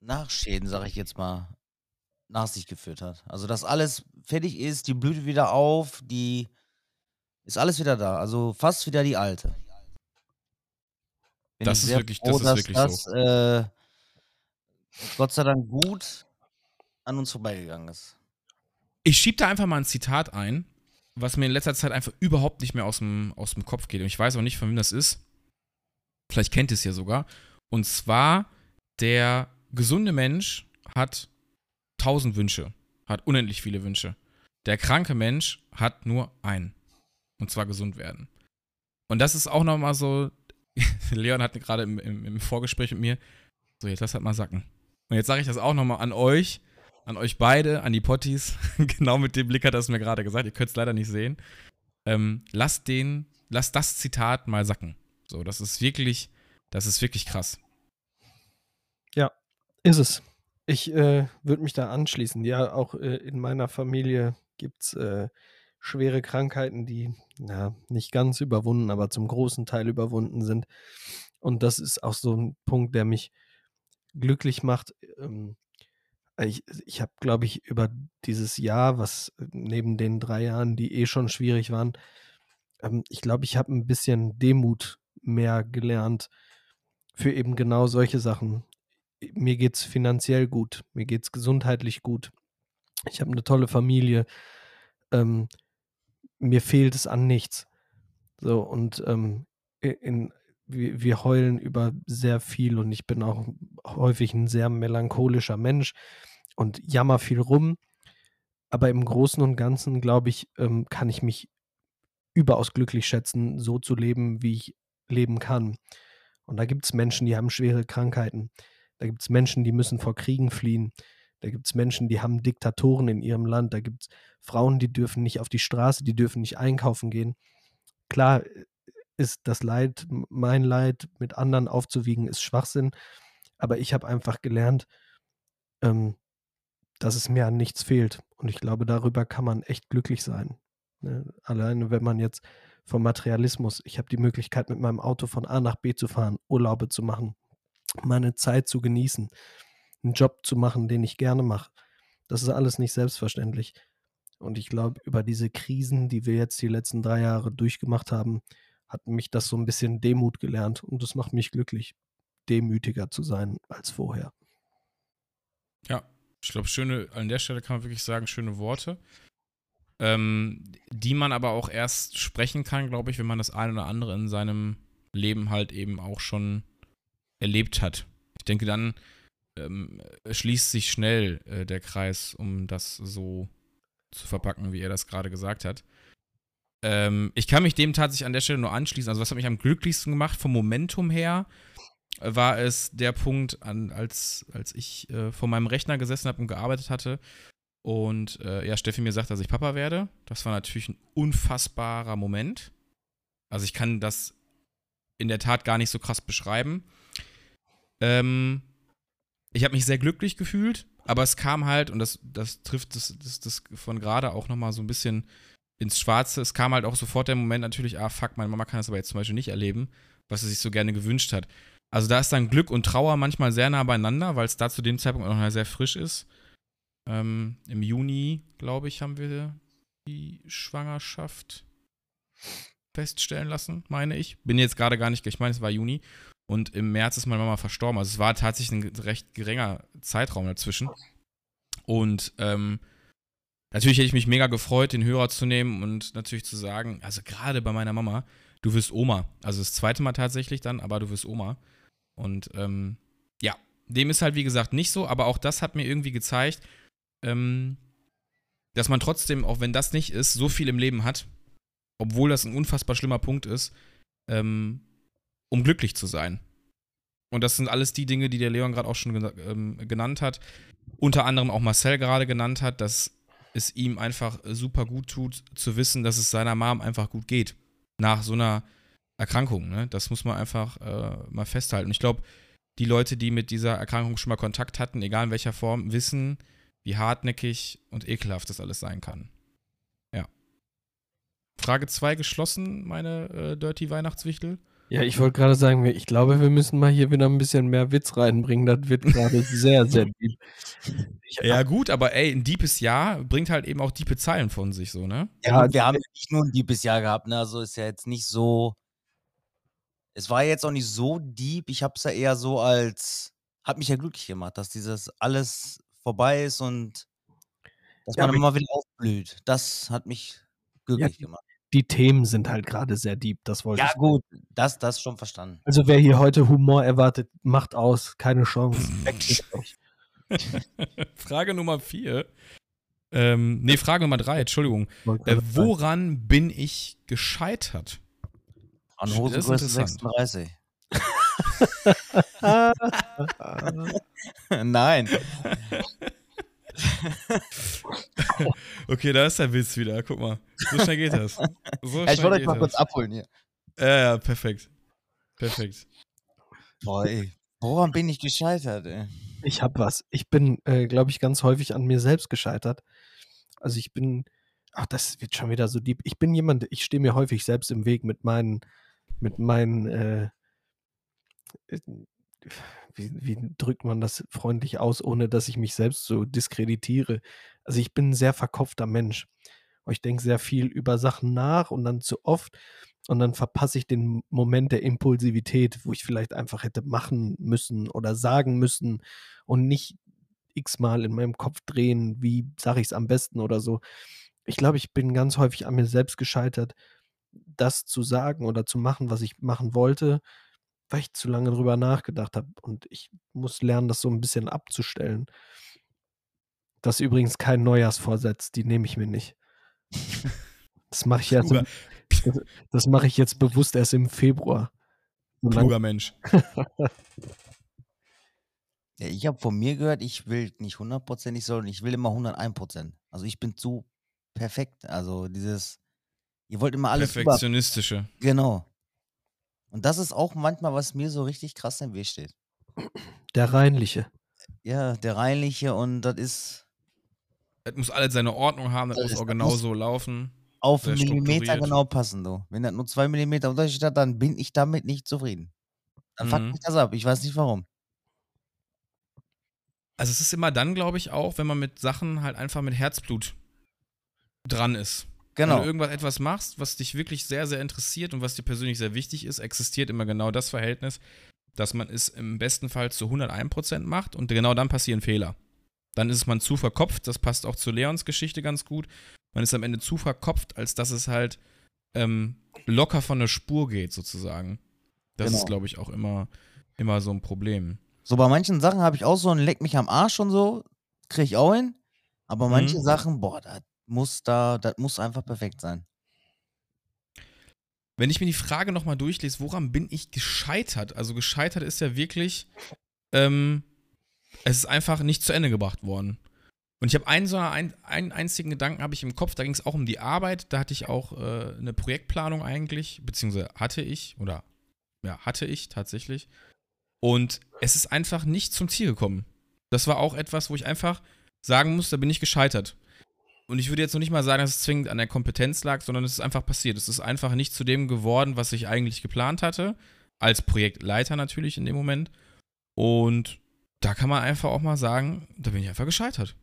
Nachschäden, sag ich jetzt mal, nach sich geführt hat. Also, dass alles fertig ist, die blüht wieder auf, die ist alles wieder da. Also fast wieder die alte. Bin das ist wirklich, froh, das ist wirklich das, so. Äh, Gott sei Dank gut an uns vorbeigegangen ist. Ich schieb da einfach mal ein Zitat ein, was mir in letzter Zeit einfach überhaupt nicht mehr aus dem, aus dem Kopf geht. Und ich weiß auch nicht, von wem das ist. Vielleicht kennt ihr es ja sogar. Und zwar, der gesunde Mensch hat tausend Wünsche, hat unendlich viele Wünsche. Der kranke Mensch hat nur einen. Und zwar gesund werden. Und das ist auch nochmal so, Leon hat gerade im, im, im, Vorgespräch mit mir, so jetzt lass halt mal sacken. Und jetzt sage ich das auch nochmal an euch, an euch beide, an die Potties. genau mit dem Blick hat er es mir gerade gesagt, ihr könnt es leider nicht sehen. Ähm, lasst den, lasst das Zitat mal sacken. So, das ist wirklich, das ist wirklich krass. Ja, ist es. Ich äh, würde mich da anschließen. Ja, auch äh, in meiner Familie gibt es äh, schwere Krankheiten, die ja, nicht ganz überwunden, aber zum großen Teil überwunden sind. Und das ist auch so ein Punkt, der mich glücklich macht. Ähm, ich, ich habe, glaube ich, über dieses Jahr, was neben den drei Jahren, die eh schon schwierig waren, ähm, ich glaube, ich habe ein bisschen Demut mehr gelernt für eben genau solche Sachen mir geht es finanziell gut, mir geht es gesundheitlich gut. Ich habe eine tolle Familie. Ähm, mir fehlt es an nichts. So, und ähm, in, wir, wir heulen über sehr viel und ich bin auch häufig ein sehr melancholischer Mensch und jammer viel rum. Aber im Großen und Ganzen, glaube ich, ähm, kann ich mich überaus glücklich schätzen, so zu leben, wie ich leben kann. Und da gibt es Menschen, die haben schwere Krankheiten. Da gibt es Menschen, die müssen vor Kriegen fliehen. Da gibt es Menschen, die haben Diktatoren in ihrem Land. Da gibt es Frauen, die dürfen nicht auf die Straße, die dürfen nicht einkaufen gehen. Klar ist das Leid, mein Leid mit anderen aufzuwiegen, ist Schwachsinn. Aber ich habe einfach gelernt, ähm, dass es mir an nichts fehlt. Und ich glaube, darüber kann man echt glücklich sein. Ne? Alleine, wenn man jetzt vom Materialismus, ich habe die Möglichkeit, mit meinem Auto von A nach B zu fahren, Urlaube zu machen, meine Zeit zu genießen, einen Job zu machen, den ich gerne mache. Das ist alles nicht selbstverständlich. Und ich glaube, über diese Krisen, die wir jetzt die letzten drei Jahre durchgemacht haben, hat mich das so ein bisschen Demut gelernt. Und das macht mich glücklich, demütiger zu sein als vorher. Ja, ich glaube, schöne, an der Stelle kann man wirklich sagen, schöne Worte. Ähm, die man aber auch erst sprechen kann, glaube ich, wenn man das eine oder andere in seinem Leben halt eben auch schon erlebt hat. Ich denke, dann ähm, schließt sich schnell äh, der Kreis, um das so zu verpacken, wie er das gerade gesagt hat. Ähm, ich kann mich dem tatsächlich an der Stelle nur anschließen. Also, was hat mich am glücklichsten gemacht vom Momentum her? War es der Punkt, an, als, als ich äh, vor meinem Rechner gesessen habe und gearbeitet hatte und äh, ja, Steffi mir sagt, dass ich Papa werde. Das war natürlich ein unfassbarer Moment. Also ich kann das in der Tat gar nicht so krass beschreiben. Ähm, ich habe mich sehr glücklich gefühlt, aber es kam halt, und das, das trifft das, das, das von gerade auch nochmal so ein bisschen ins Schwarze, es kam halt auch sofort der Moment natürlich, ah fuck, meine Mama kann das aber jetzt zum Beispiel nicht erleben, was sie sich so gerne gewünscht hat. Also da ist dann Glück und Trauer manchmal sehr nah beieinander, weil es da zu dem Zeitpunkt auch noch sehr frisch ist. Ähm, Im Juni, glaube ich, haben wir die Schwangerschaft feststellen lassen, meine ich. Bin jetzt gerade gar nicht, ich meine, es war Juni. Und im März ist meine Mama verstorben. Also es war tatsächlich ein recht geringer Zeitraum dazwischen. Und ähm, natürlich hätte ich mich mega gefreut, den Hörer zu nehmen und natürlich zu sagen, also gerade bei meiner Mama, du wirst Oma. Also das zweite Mal tatsächlich dann, aber du wirst Oma. Und ähm, ja, dem ist halt wie gesagt nicht so, aber auch das hat mir irgendwie gezeigt, ähm, dass man trotzdem, auch wenn das nicht ist, so viel im Leben hat, obwohl das ein unfassbar schlimmer Punkt ist, ähm, um glücklich zu sein. Und das sind alles die Dinge, die der Leon gerade auch schon ähm, genannt hat. Unter anderem auch Marcel gerade genannt hat, dass es ihm einfach super gut tut, zu wissen, dass es seiner Mom einfach gut geht. Nach so einer Erkrankung. Ne? Das muss man einfach äh, mal festhalten. Ich glaube, die Leute, die mit dieser Erkrankung schon mal Kontakt hatten, egal in welcher Form, wissen, wie hartnäckig und ekelhaft das alles sein kann. Ja. Frage 2 geschlossen, meine äh, Dirty Weihnachtswichtel. Ja, ich wollte gerade sagen, ich glaube, wir müssen mal hier wieder ein bisschen mehr Witz reinbringen. Das wird gerade sehr, sehr deep. ja, gut, aber ey, ein deepes Jahr bringt halt eben auch diepe Zeilen von sich, so, ne? Ja, wir haben ja nicht nur ein deepes Jahr gehabt, ne? Also ist ja jetzt nicht so. Es war jetzt auch nicht so deep. Ich habe es ja eher so als. Hat mich ja glücklich gemacht, dass dieses alles vorbei ist und dass ja, man immer wieder aufblüht. Das hat mich glücklich ja, gemacht. Die Themen sind halt gerade sehr deep, das wollte ja, ich. Ja, gut, das, das schon verstanden. Also, wer hier heute Humor erwartet, macht aus, keine Chance. Frage Nummer vier. Ähm, nee, Frage Nummer drei, Entschuldigung. Äh, woran bin ich gescheitert? An Hosengröße 36. Nein. okay, da ist der Witz wieder. Guck mal. So schnell geht das. So ja, ich wollte euch mal das. kurz abholen hier. Ja, ja, perfekt. Perfekt. Boah, ey. Woran bin ich gescheitert, ey? Ich hab was. Ich bin, äh, glaube ich, ganz häufig an mir selbst gescheitert. Also ich bin, ach, das wird schon wieder so deep. Ich bin jemand, ich stehe mir häufig selbst im Weg mit meinen, mit meinen, äh, äh wie, wie drückt man das freundlich aus, ohne dass ich mich selbst so diskreditiere? Also ich bin ein sehr verkopfter Mensch. Ich denke sehr viel über Sachen nach und dann zu oft und dann verpasse ich den Moment der Impulsivität, wo ich vielleicht einfach hätte machen müssen oder sagen müssen und nicht x-mal in meinem Kopf drehen, wie sage ich es am besten oder so. Ich glaube, ich bin ganz häufig an mir selbst gescheitert, das zu sagen oder zu machen, was ich machen wollte weil ich zu lange drüber nachgedacht habe. Und ich muss lernen, das so ein bisschen abzustellen. Das ist übrigens kein Neujahrsvorsatz, die nehme ich mir nicht. Das mache ich jetzt. Im, das, das mache ich jetzt bewusst erst im Februar. Kluger Mensch. ja, ich habe von mir gehört, ich will nicht hundertprozentig, sondern ich will immer 101% Also ich bin zu perfekt. Also dieses, ihr wollt immer alles Perfektionistische. Über, genau. Und das ist auch manchmal, was mir so richtig krass im Weg steht. Der Reinliche. Ja, der Reinliche und das ist. Es muss alles seine Ordnung haben, das, das muss auch genau so laufen. Auf einen Millimeter genau passen, du. Wenn das nur zwei Millimeter Unterschied hat, dann bin ich damit nicht zufrieden. Dann mhm. fuckt mich das ab. Ich weiß nicht warum. Also es ist immer dann, glaube ich, auch, wenn man mit Sachen halt einfach mit Herzblut dran ist. Genau. Wenn du irgendwas etwas machst, was dich wirklich sehr, sehr interessiert und was dir persönlich sehr wichtig ist, existiert immer genau das Verhältnis, dass man es im besten Fall zu 101% macht und genau dann passieren Fehler. Dann ist man zu verkopft, das passt auch zu Leons Geschichte ganz gut. Man ist am Ende zu verkopft, als dass es halt ähm, locker von der Spur geht, sozusagen. Das genau. ist, glaube ich, auch immer, immer so ein Problem. So bei manchen Sachen habe ich auch so ein Leck mich am Arsch und so, kriege ich auch hin. Aber manche Mhm. Sachen, boah, das muss da, das muss einfach perfekt sein. Wenn ich mir die Frage nochmal durchlese, woran bin ich gescheitert? Also gescheitert ist ja wirklich, ähm, es ist einfach nicht zu Ende gebracht worden. Und ich habe einen so einen, einen einzigen Gedanken habe ich im Kopf, da ging es auch um die Arbeit, da hatte ich auch äh, eine Projektplanung eigentlich, beziehungsweise hatte ich, oder ja, hatte ich tatsächlich. Und es ist einfach nicht zum Ziel gekommen. Das war auch etwas, wo ich einfach sagen muss, da bin ich gescheitert. Und ich würde jetzt noch nicht mal sagen, dass es zwingend an der Kompetenz lag, sondern es ist einfach passiert. Es ist einfach nicht zu dem geworden, was ich eigentlich geplant hatte. Als Projektleiter natürlich in dem Moment. Und da kann man einfach auch mal sagen, da bin ich einfach gescheitert.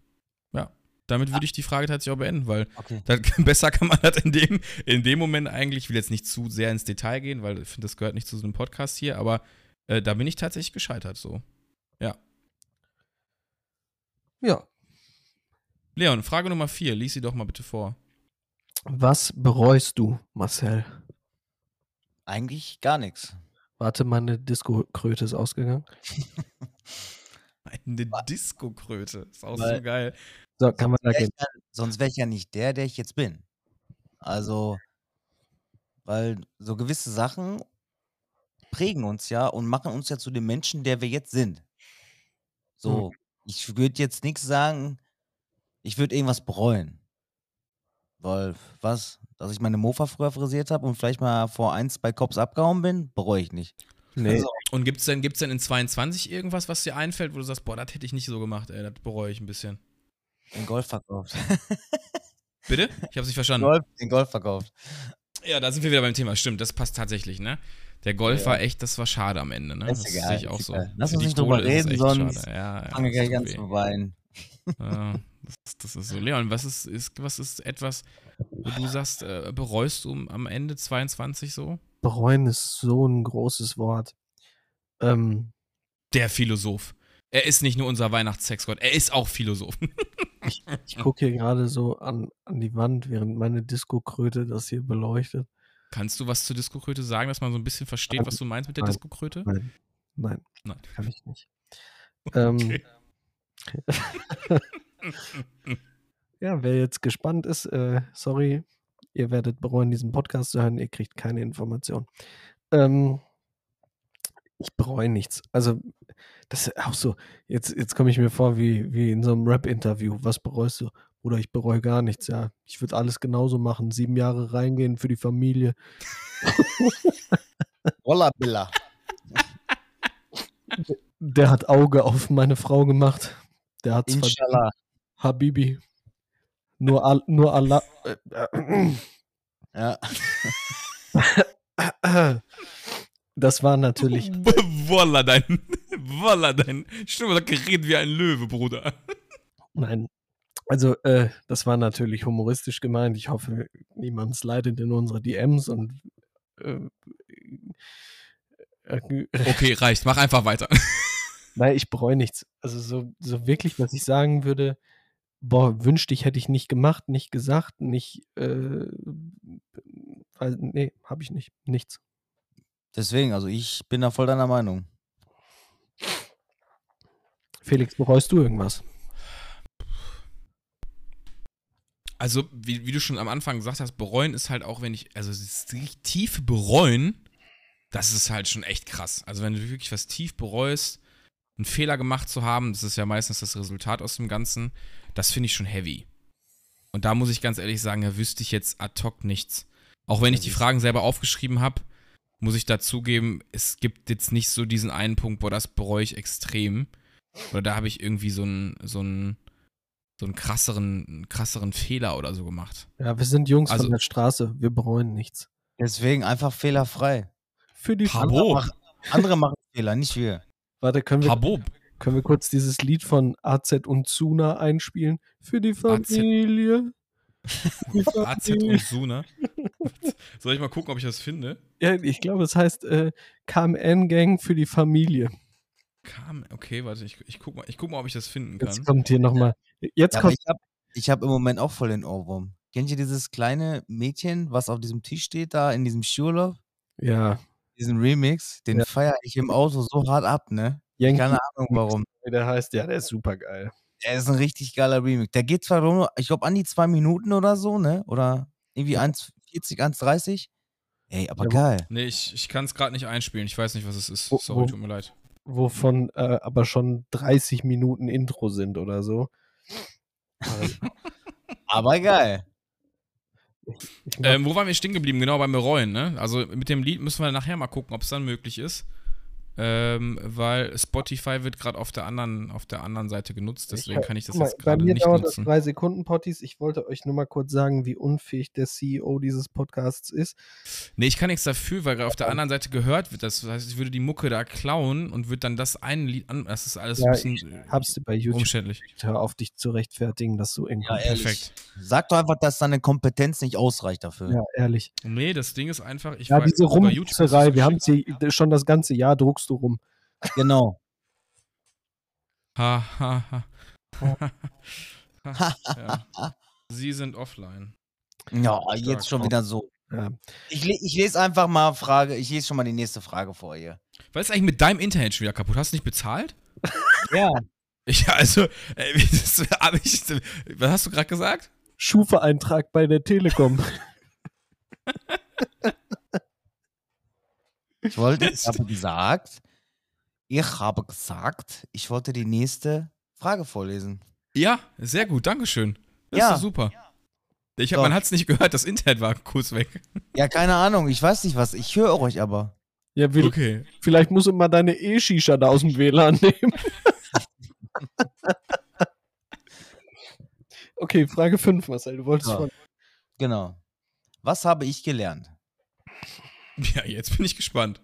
Ja. Damit würde ich die Frage tatsächlich auch beenden, weil Okay. das, besser kann man das in dem, in dem Moment eigentlich, ich will jetzt nicht zu sehr ins Detail gehen, weil ich finde, das gehört nicht zu so einem Podcast hier, aber äh, da bin ich tatsächlich gescheitert so. Ja. Leon, Frage Nummer vier, lies sie doch mal bitte vor. Was bereust du, Marcel? Eigentlich gar nichts. Warte, meine Disco-Kröte ist ausgegangen. Eine Disco-Kröte. Ist auch Weil- so geil. So, kann man da gehen. ich ja, sonst wäre ich ja nicht der, der ich jetzt bin. Also, weil so gewisse Sachen prägen uns ja und machen uns ja zu dem Menschen, der wir jetzt sind. So, ich würde jetzt nichts sagen, ich würde irgendwas bereuen. Weil, was? Dass ich meine Mofa früher frisiert habe und vielleicht mal vor ein, zwei Cops abgehauen bin, bereue ich nicht. Nee, Also, Und gibt's denn, gibt's denn in 22 irgendwas, was dir einfällt, wo du sagst, boah, das hätte ich nicht so gemacht, ey, das bereue ich ein bisschen. den Golf verkauft. Bitte? Ich hab's nicht verstanden. Golf, den Golf verkauft. Ja, da sind wir wieder beim Thema. Stimmt, das passt tatsächlich, ne? Der Golf Ja. war echt, das war schade am Ende, ne? Ist das egal, sehe ich ist auch so. egal. Lass uns nicht drüber es reden, sonst schade. Ja, ja, Fange an weh. zu weinen. Das, ist- das ist so. Leon, was ist, ist, was ist etwas, wo du sagst, äh, bereust du am Ende 22 so? bereuen ist so ein großes Wort. Ähm, Der Philosoph. Er ist nicht nur unser Weihnachtssexgott, er ist auch Philosoph. ich gucke hier gerade so an, an die Wand, während meine Disco-Kröte das hier beleuchtet. Kannst du was zur Disco-Kröte sagen, dass man so ein bisschen versteht, was du meinst mit der Nein. Disco-Kröte? Nein, nein, Nein. kann ich nicht. Ähm, Okay. ja, wer jetzt gespannt ist, äh, sorry, ihr werdet bereuen, diesen Podcast zu hören, ihr kriegt keine Information. Ähm, ich bereue nichts. Also, das ist auch so, jetzt, jetzt komme ich mir vor wie, wie in so einem Rap-Interview. Was bereust du? Oder ich bereue gar nichts, ja. Ich würde alles genauso machen. Sieben Jahre reingehen für die Familie. Rollabilla. Der hat Auge auf meine Frau gemacht. Der hat's verdient. Inshallah. Habibi. Nur, Al nur Allah. Ja. das war natürlich. Voila, dein, voila, dein Stimme hat geredet wie ein Löwe, Bruder. Nein. Also, äh, das war natürlich humoristisch gemeint. Ich hoffe, niemand leidet in unsere DMs und. Äh, äh, Okay, reicht, mach einfach weiter. Nein, ich bereue nichts. Also, so, so wirklich, dass ich sagen würde, boah, wünschte ich, hätte ich nicht gemacht, nicht gesagt, nicht. Äh, weil, nee, habe ich nicht. Nichts. Deswegen, also ich bin da voll deiner Meinung. Felix, bereust du irgendwas? Also, wie, wie du schon am Anfang gesagt hast, bereuen ist halt auch, wenn ich, also das tiefe Bereuen, das ist halt schon echt krass. Also, wenn du wirklich was tief bereust, einen Fehler gemacht zu haben, das ist ja meistens das Resultat aus dem Ganzen, das finde ich schon heavy. Und da muss ich ganz ehrlich sagen, da wüsste ich jetzt ad hoc nichts. Auch wenn ich die Fragen selber aufgeschrieben habe, muss ich dazugeben, es gibt jetzt nicht so diesen einen Punkt, boah, das bereue ich extrem. Oder da habe ich irgendwie so einen, so einen, so einen krasseren, einen krasseren Fehler oder so gemacht. Ja, wir sind Jungs Also- von der Straße. Wir bereuen nichts. Deswegen einfach fehlerfrei. Für die. Andere, andere machen Fehler, nicht wir. Warte, können wir, Habub. können wir kurz dieses Lied von AZ und Zuna einspielen? Für die Familie. Die AZ Familie. und Suna. Soll ich mal gucken, ob ich das finde? Ja, ich glaube, es heißt äh, KMN-Gang für die Familie. Kam, okay, warte, ich, ich, guck mal, ich guck mal, ob ich das finden kann. Jetzt kommt hier nochmal. Jetzt Ja, kommt. ich habe hab im Moment auch voll den Ohrwurm. Kennt ihr dieses kleine Mädchen, was auf diesem Tisch steht, da in diesem Skiurlaub? Ja, diesen Remix, den Ja. feiere ich im Auto so hart ab, ne? Yankee, Keine Ahnung warum. wie der heißt, ja, der ist super geil. Der ist ein richtig geiler Remix. Der geht zwar nur, ich glaube, an die zwei Minuten oder so, ne? Oder irgendwie 1,40, 1,30. Ey, aber Ja, geil. Nee, ich, ich kann es gerade nicht einspielen. Ich weiß nicht, was es ist. Wo- Sorry, wo- tut mir leid. Wovon äh, aber schon 30 Minuten Intro sind oder so. Aber Aber geil. Ähm, wo waren wir stehen geblieben? Genau, beim Bereuen, ne? Also mit dem Lied müssen wir nachher mal gucken, ob es dann möglich ist. Ähm, weil Spotify wird gerade auf der anderen auf der anderen Seite genutzt, deswegen Ich- kann ich das guck mal, jetzt bei gerade mir nicht dauert nutzen. das drei Sekunden, Potties. Ich wollte euch nur mal kurz sagen, wie unfähig der CEO dieses Podcasts ist. Nee, ich kann nichts dafür, weil auf der anderen Seite gehört wird. Das heißt, ich würde die Mucke da klauen und würde dann das eine Lied an. Das ist alles Ja, ein bisschen Hab's bei YouTube. umständlich. Hör auf, dich zu rechtfertigen, dass du in Ja. Perfekt. Sag doch einfach, dass deine Kompetenz nicht ausreicht dafür. Ja, ehrlich. Nee, das Ding ist einfach, ich Ja, weiß- diese Rumzerei, wir haben sie schon das ganze Jahr druckst du rum. Genau. Ha, ha, ha. ja. Sie sind offline. Ja, Stark. jetzt schon wieder so. Ja. Ich, ich lese einfach mal Frage, ich lese schon mal die nächste Frage vor hier. Was ist eigentlich mit deinem Internet schon wieder kaputt? Hast du nicht bezahlt? Ja. Ja, also, äh, wie- das, hab ich, was hast du gerade gesagt? Schufa-Eintrag bei der Telekom. Ich wollte, ich habe gesagt, ich habe gesagt, ich wollte die nächste Frage vorlesen. Ja, sehr gut, Dankeschön. Das Ja. ist super. Ich hab, So. man hat es nicht gehört, das Internet war kurz weg. Ja, keine Ahnung, ich weiß nicht was, ich höre euch aber. Ja, will, Okay. vielleicht musst du mal deine E-Shisha da aus dem WLAN nehmen. okay, Frage 5, Marcel. Du wolltest Ja. von Genau. Was habe ich gelernt? Ja, jetzt bin ich gespannt.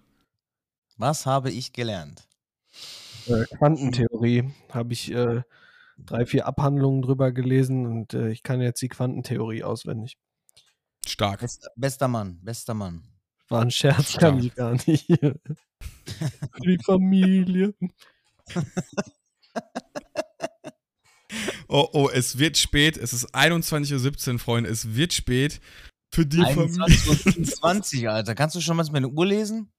Was habe ich gelernt? äh, Quantentheorie. Habe ich äh, drei, vier Abhandlungen drüber gelesen und äh, ich kann jetzt die Quantentheorie auswendig. Stark. Bester, bester Mann, bester Mann. War ein Scherz, kann ich gar nicht. die Familie. Oh, oh, es wird spät. Es ist 21.17 Uhr, Freunde. Es wird spät. Für die Familie. 21.27 Uhr, Alter. Kannst du schon mal meine Uhr lesen?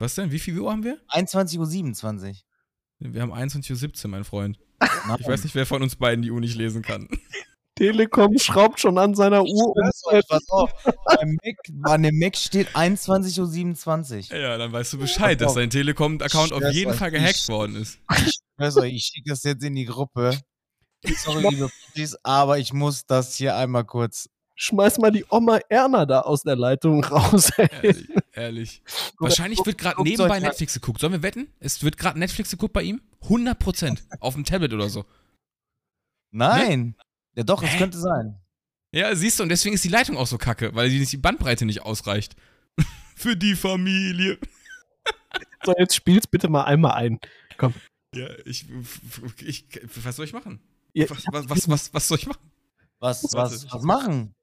Was denn? Wie viel Uhr haben wir? 21.27 Uhr. Wir haben 21.17 Uhr, mein Freund. Ich weiß nicht, wer von uns beiden die Uhr nicht lesen kann. Telekom schraubt schon an seiner Uhr um. Schwör's euch, pass auf. Beim Mac, an dem Mac steht 21.27 Uhr. Ja, dann weißt du Bescheid, dass dein Telekom-Account auf Schwör's jeden euch, Fall ich- gehackt worden ist. Hörst euch, ich schicke das jetzt in die Gruppe. Sorry, liebe Puttis, aber ich muss das hier einmal kurz. Schmeiß mal die Oma Erna da aus der Leitung raus. Ey. Ehrlich. ehrlich. Wahrscheinlich wird gerade nebenbei Netflix geguckt. Sollen wir wetten? Es wird gerade Netflix geguckt bei ihm? 100 Prozent. Auf dem Tablet oder so. Nein. Ja, doch, es könnte sein. Ja, siehst du, und deswegen ist die Leitung auch so kacke, weil die, die Bandbreite nicht ausreicht. Für die Familie. So, jetzt spiel's bitte mal einmal ein. Komm. Ja, ich, ich, was soll ich machen? Ja, Was, was, was, was, was soll ich machen? Was, was, was machen?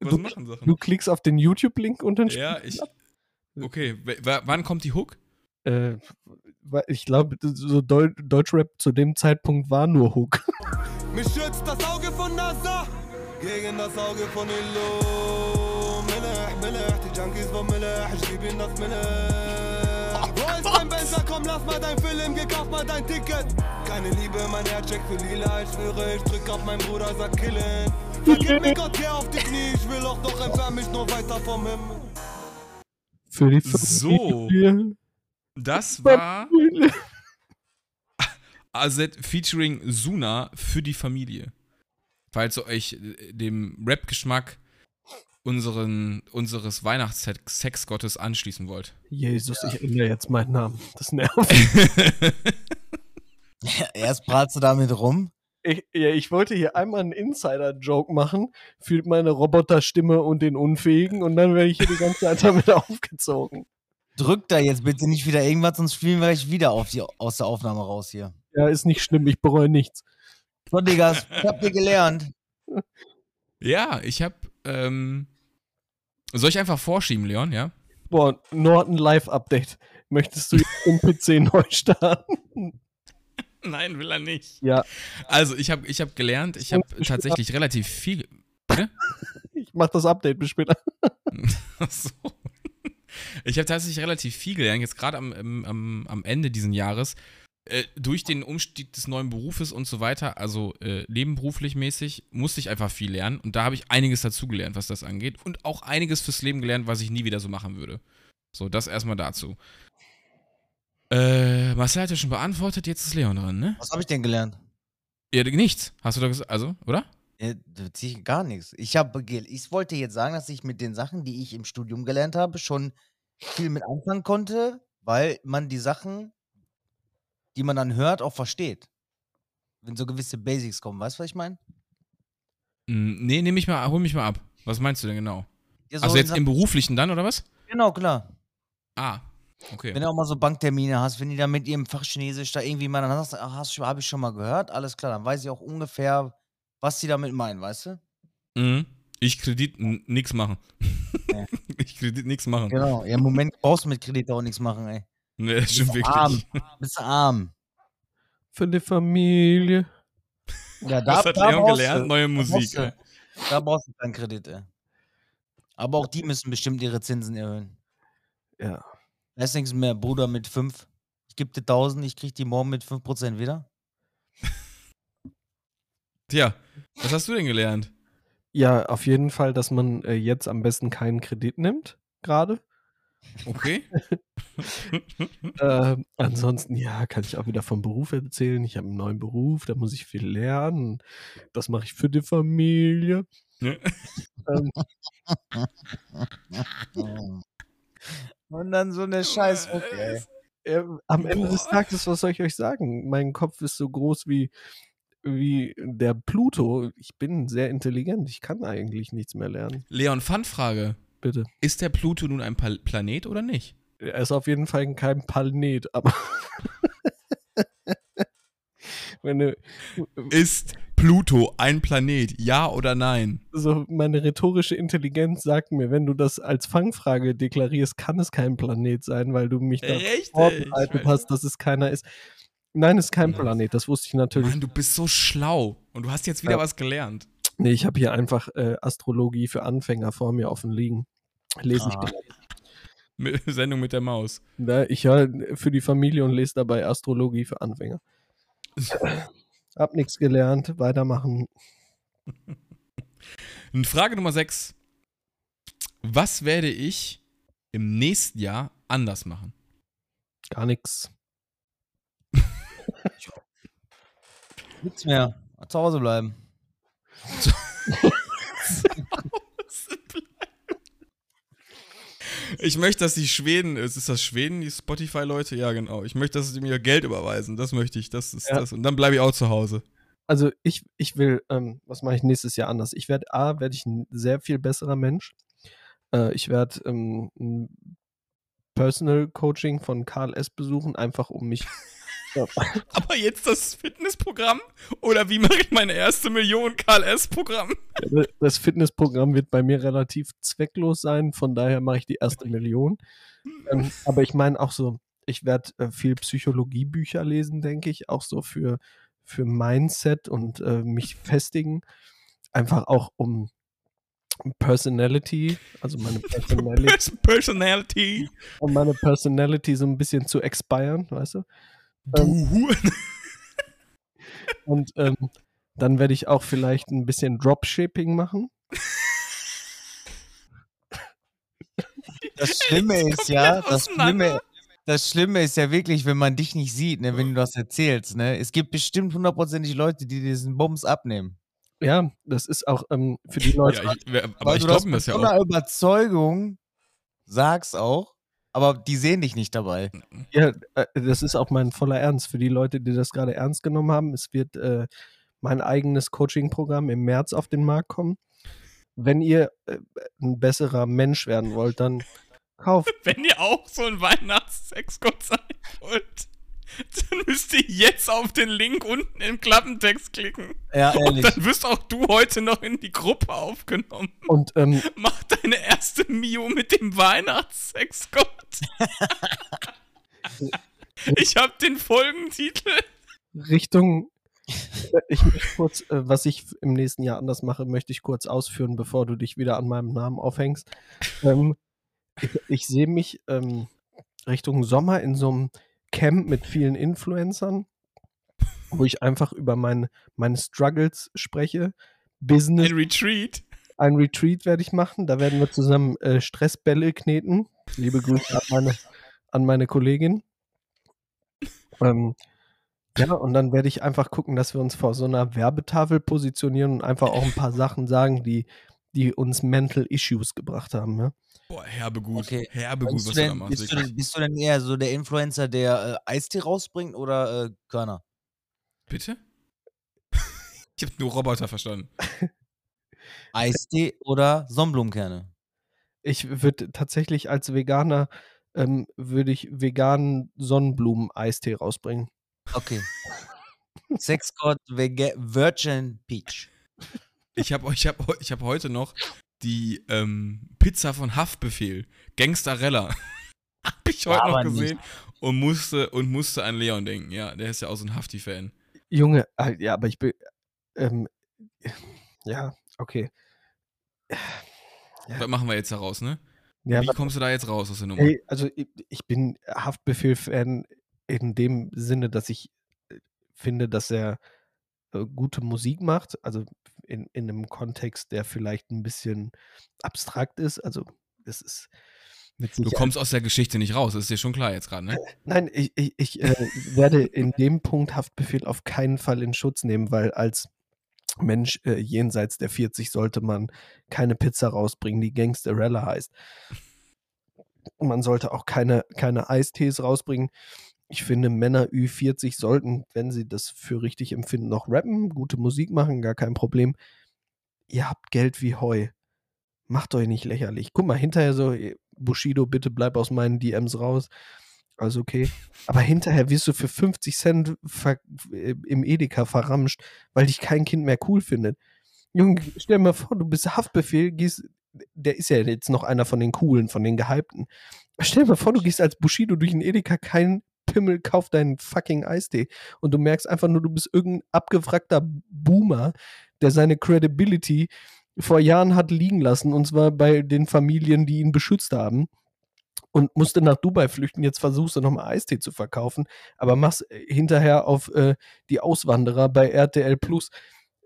Was Du- machen Sachen? Du klickst auf den YouTube-Link und dann Ja, ich. Okay, wann kommt die Hook? Äh, ich glaube, so Deu Deutschrap zu dem Zeitpunkt war nur Hook. Mich schützt das Auge von NASA gegen das Auge von Illo. Milch, Milch, die Junkies von Milch, ich geb ihnen das Milch. Ist dein Benzer? Komm, lass mal dein Film, geh kauf mal dein Ticket. Keine Liebe, mein Herz checkt für lila, ich schwöre, ich drück auf meinen Bruder, sag killen. Vergib mir Gott, geh auf die Knie, ich will auch doch entfern mich nur weiter vom Himmel. Für die So. Familie. Das war. AZ featuring Suna für die Familie. Falls ihr euch äh, dem Rap-Geschmack unseren, unseres Weihnachts-Sexgottes anschließen wollt. Jesus, ich ändere jetzt meinen Namen. Das nervt. Erst bratst du damit rum. Ich, ja, ich wollte hier einmal einen Insider-Joke machen für meine Roboterstimme und den Unfähigen und dann werde ich hier die ganze Zeit damit aufgezogen. Drück da jetzt bitte nicht wieder irgendwas, sonst spielen wir gleich wieder auf die, aus der Aufnahme raus hier. Ja, ist nicht schlimm, ich bereue nichts. So, Diggas, was habt ihr gelernt? ja, ich hab, ähm, soll ich einfach vorschieben, Leon, ja? Boah, Norton Live-Update. Möchtest du den PC neu starten? Nein, will er nicht. Ja, Also, ich habe ich hab gelernt, ich habe tatsächlich relativ viel. Bitte? ich mach das Update bis später. Ach so. Ich habe tatsächlich relativ viel gelernt, jetzt gerade am, am- am, am Ende dieses Jahres. Äh, durch den Umstieg des neuen Berufes und so weiter, also äh, nebenberuflich mäßig, musste ich einfach viel lernen. Und da habe ich einiges dazugelernt, was das angeht. Und auch einiges fürs Leben gelernt, was ich nie wieder so machen würde. So, das erstmal dazu. Äh, Marcel hat ja schon beantwortet, jetzt ist Leon dran, ne? Was habe ich denn gelernt? Ja, nichts. Hast du da gesagt? Also, oder? Ja, gar nichts. Ich, hab, ich wollte jetzt sagen, dass ich mit den Sachen, die ich im Studium gelernt habe, schon viel mit anfangen konnte, weil man die Sachen, die man dann hört, auch versteht. Wenn so gewisse Basics kommen. Weißt du, was ich meine? Hm, nee, nehm mich mal, hol mich mal ab. Was meinst du denn genau? Ja, so Also jetzt im Beruflichen dann, oder was? Genau, klar. Ah, okay. Wenn du auch mal so Banktermine hast, wenn die da mit ihrem Fach Chinesisch da irgendwie mal, dann hast, hast habe ich schon mal gehört, alles klar, dann weiß ich auch ungefähr, was die damit meinen, weißt du? Mhm. Ich Kredit nix machen. Ja. ich Kredit nix machen. Genau. Ja, im Moment brauchst du mit Kredit auch nichts machen, ey. Nee, das stimmt wirklich. arm. Bist arm. Für die Familie. Ja, Was hat Leon brauchst gelernt? du- Neue da Musik. brauchst ey. du- Da brauchst du keinen Kredit, ey. Aber auch die müssen bestimmt ihre Zinsen erhöhen. Ja. Da ist nichts mehr, Bruder, mit 5. Ich gebe dir 1000, ich krieg die morgen mit 5% wieder. Tja, was hast du denn gelernt? Ja, auf jeden Fall, dass man äh, jetzt am besten keinen Kredit nimmt, gerade. Okay. Äh, ansonsten, ja, kann ich auch wieder vom Beruf erzählen. Ich habe einen neuen Beruf, da muss ich viel lernen. Das mache ich für die Familie. Ja. Ähm, Und dann so eine scheiß ey. äh, am Ende des Boah. Tages, was soll ich euch sagen? Mein Kopf ist so groß wie, wie der Pluto. Ich bin sehr intelligent. Ich kann eigentlich nichts mehr lernen. Leon, Fun-Frage. Bitte. Ist der Pluto nun ein Pal Planet oder nicht? Er ist auf jeden Fall kein Planet, aber. Wenn du, Ist Pluto ein Planet? Ja oder nein? so meine rhetorische Intelligenz sagt mir, wenn du das als Fangfrage deklarierst, kann es kein Planet sein, weil du mich da vorbereitet hast, dass es keiner ist. Nein, es ist kein Planet, das wusste ich natürlich. Mann, du bist so schlau. Und du hast jetzt wieder Ja. was gelernt. Nee, ich habe hier einfach äh, Astrologie für Anfänger vor mir offen liegen. Lese ich Ah. Mit- Sendung mit der Maus. Da, ich höre für die Familie und lese dabei Astrologie für Anfänger. Hab nichts gelernt, weitermachen. Frage Nummer 6. Was werde ich im nächsten Jahr anders machen? Gar nichts. Nichts mehr. Zu Hause bleiben. Ich möchte, dass die Schweden, ist ist das Schweden, die Spotify-Leute? Ja, genau. Ich möchte, dass sie mir Geld überweisen. Das möchte ich. Das ist Ja. das. Und dann bleibe ich auch zu Hause. Also ich, ich will, ähm, was mache ich nächstes Jahr anders? Ich werde, A, werde ich ein sehr viel besserer Mensch. Äh, ich werde ähm, ein Personal Coaching von Karl S. besuchen, einfach um mich. Ja. Aber jetzt das Fitnessprogramm? Oder wie mache ich meine erste Million KLS-Programm? Das Fitnessprogramm wird bei mir relativ zwecklos sein, von daher mache ich die erste Million. Ähm, aber ich meine auch so, ich werde äh, viel Psychologiebücher lesen, denke ich, auch so für, für Mindset und äh, mich festigen. Einfach auch um Personality, also meine Personality, Personality. um meine Personality so ein bisschen zu expiren, weißt du? Du Huren. Und ähm, dann werde ich auch vielleicht ein bisschen Dropshipping machen. Das Schlimme ist ja, das. Schlimme, das Schlimme ist ja wirklich, wenn man dich nicht sieht, ne, wenn du das erzählst, ne. Es gibt bestimmt hundertprozentig Leute, die diesen Bums abnehmen. Ja, das ist auch ähm, für die Leute. Ja, ich, aber Weil ich das glaube mit das ja auch. Überzeugung sagst auch, aber die sehen dich nicht dabei. Ja, äh, das ist auch mein voller Ernst. Für die Leute, die das gerade ernst genommen haben, es wird äh, mein eigenes Coaching-Programm im März auf den Markt kommen. Wenn ihr äh, ein besserer Mensch werden wollt, dann kauft. Wenn ihr auch so ein Weihnachtssexgott sein wollt, dann müsst ihr jetzt auf den Link unten im Klappentext klicken. Ja, Und ehrlich. dann wirst auch du heute noch in die Gruppe aufgenommen. Und ähm, Mach deine erste Mio mit dem Weihnachtssexgott. ich hab den Folgentitel. Richtung. Ich möchte kurz, äh, was ich im nächsten Jahr anders mache, möchte ich kurz ausführen, bevor du dich wieder an meinem Namen aufhängst. Ähm, ich, ich sehe mich ähm, Richtung Sommer in so einem Camp mit vielen Influencern, wo ich einfach über meine, meine Struggles spreche. Business, Ein Retreat. ein Retreat werde ich machen. Da werden wir zusammen äh, Stressbälle kneten. Liebe Grüße an meine, an meine Kollegin. Ähm, ja, und dann werde ich einfach gucken, dass wir uns vor so einer Werbetafel positionieren und einfach auch ein paar Sachen sagen, die, die uns Mental Issues gebracht haben. Ja? Boah, herbe gut. Okay. Herbe gut, Bist was du, du da denn, machst. bist, du denn, bist du denn eher so der Influencer, der äh, Eistee rausbringt oder äh, Körner? Bitte? Ich habe nur Roboter verstanden. Eistee oder Sonnenblumenkerne? Ich würde tatsächlich als Veganer ähm, würde ich veganen Sonnenblumen-Eistee rausbringen. Okay. Sexgott Virgin Peach. Ich habe ich hab, ich hab heute noch die ähm, Pizza von Haftbefehl, Gangsterella. hab ich heute noch nicht. gesehen und musste, und musste an Leon denken. Ja, der ist ja auch so ein Hafti-Fan. Junge, äh, ja, aber ich bin. Ähm, ja, okay. Was machen wir jetzt daraus, ne? Ja, Wie kommst du da jetzt raus aus der Nummer? Hey, also ich, ich bin Haftbefehl-Fan in dem Sinne, dass ich äh, finde, dass er äh, gute Musik macht, also in, in einem Kontext, der vielleicht ein bisschen abstrakt ist. Also es ist Du kommst aus der Geschichte nicht raus, das ist dir schon klar jetzt gerade, ne? Nein, ich, ich, ich äh, werde in dem Punkt Haftbefehl auf keinen Fall in Schutz nehmen, weil als Mensch äh, jenseits der 40 sollte man keine Pizza rausbringen, die Gangsterella heißt. Man sollte auch keine, keine Eistees rausbringen. Ich finde, Männer Ü40 sollten, wenn sie das für richtig empfinden, noch rappen, gute Musik machen, gar kein Problem. Ihr habt Geld wie Heu. Macht euch nicht lächerlich. Guck mal, hinterher so, eh, Bushido, bitte bleib aus meinen DMs raus. Also okay. Aber hinterher wirst du für 50 Cent äh, im Edeka verramscht, weil dich kein Kind mehr cool findet. Junge, stell dir mal vor, du bist Haftbefehl, gehst, der ist ja jetzt noch einer von den Coolen, von den Gehypten. Stell dir mal vor, du gehst als Bushido durch den Edeka, kein Pimmel kauft deinen fucking Eistee und du merkst einfach nur, du bist irgendein abgewrackter Boomer, der seine Credibility vor Jahren hat liegen lassen, und zwar bei den Familien, die ihn beschützt haben und musste nach Dubai flüchten. Jetzt versuchst du nochmal Eistee zu verkaufen, aber machst äh, hinterher auf äh, die Auswanderer bei RTL Plus.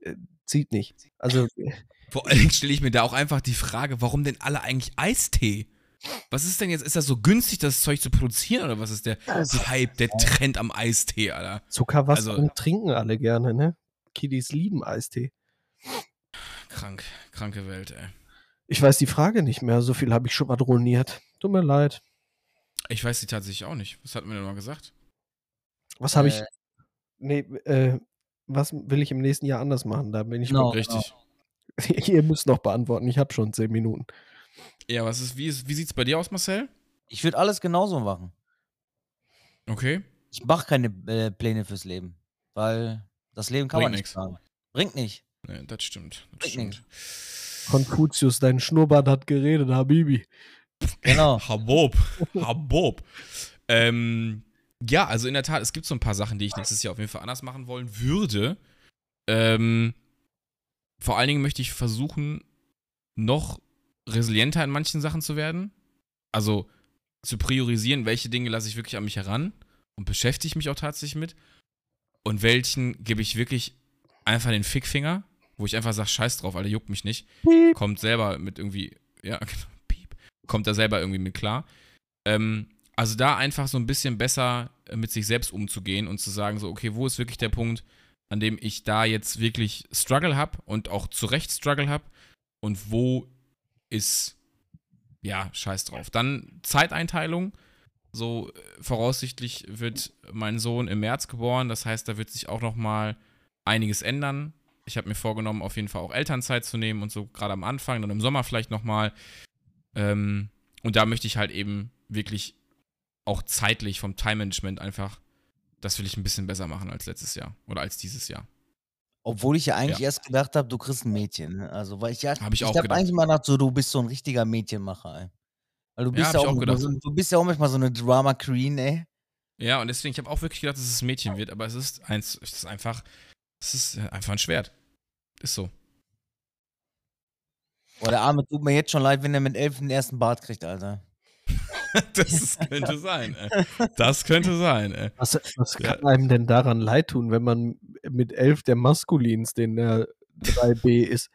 Äh, zieht nicht. Also, äh, Vor Dingen stelle ich mir da auch einfach die Frage, warum denn alle eigentlich Eistee? Was ist denn jetzt? Ist das so günstig, das Zeug zu produzieren oder was ist der Also- Hype, der Trend am Eistee, Alter? Zuckerwasser Also- trinken alle gerne, ne? Kiddies lieben Eistee. Krank, kranke Welt, ey. Ich weiß die Frage nicht mehr, so viel habe ich schon madroniert. Tut mir leid. Ich weiß die tatsächlich auch nicht. Was hatten wir denn mal gesagt? Was habe ich. Äh, Nee, äh, was will ich im nächsten Jahr anders machen? Da bin ich. Genau. Richtig. Ihr müsst noch beantworten, ich habe schon zehn Minuten. Ja, was ist, wie, ist, wie sieht's bei dir aus, Marcel? Ich würde alles genauso machen. Okay. Ich mache keine äh, Pläne fürs Leben, weil das Leben kann Bringt man nicht nix. planen. Bringt nicht. Nee, das stimmt. Das Bringt stimmt. Konfuzius, dein Schnurrbart hat geredet, Habibi. Genau. Habob. Habob. ähm, ja, also in der Tat, es gibt so ein paar Sachen, die ich nächstes Jahr auf jeden Fall anders machen wollen würde. Ähm, vor allen Dingen möchte ich versuchen, noch resilienter in manchen Sachen zu werden. Also zu priorisieren, welche Dinge lasse ich wirklich an mich heran und beschäftige mich auch tatsächlich mit. Und welchen gebe ich wirklich einfach den Fickfinger, wo ich einfach sage, scheiß drauf, Alter, juckt mich nicht Piep. kommt selber mit irgendwie, ja, genau, piep, kommt da selber irgendwie mit klar. Ähm, also da einfach so ein bisschen besser mit sich selbst umzugehen und zu sagen, so, okay, wo ist wirklich der Punkt, an dem ich da jetzt wirklich Struggle habe und auch zu Recht Struggle habe und wo ist, ja, scheiß drauf. Dann Zeiteinteilung. So äh, voraussichtlich wird mein Sohn im März geboren, das heißt, da wird sich auch noch mal einiges ändern. Ich habe mir vorgenommen, auf jeden Fall auch Elternzeit zu nehmen und so gerade am Anfang, dann im Sommer vielleicht noch mal. Ähm, und da möchte ich halt eben wirklich auch zeitlich vom Time-Management einfach, das will ich ein bisschen besser machen als letztes Jahr oder als dieses Jahr. Obwohl ich ja eigentlich Ja. erst gedacht habe, du kriegst ein Mädchen. ne? Also, weil ich ja, Hab ich auch hab gedacht. eigentlich mal gedacht, so, du bist so ein richtiger Mädchenmacher, ey. Weil du Ja, bist ja, ich auch, auch. So, du bist ja auch manchmal so eine Drama Queen, ey. Ja, und deswegen, ich habe auch wirklich gedacht, dass es ein Mädchen wird, aber es ist eins, es ist einfach, es ist einfach ein Schwert. Ist so. Boah, der Arme tut mir jetzt schon leid, wenn er mit elf den ersten Bart kriegt, Alter. das könnte sein, ey. Das könnte sein, ey. Was, was Ja. kann einem denn daran leid tun, wenn man mit elf der Maskulins, den der 3B ist?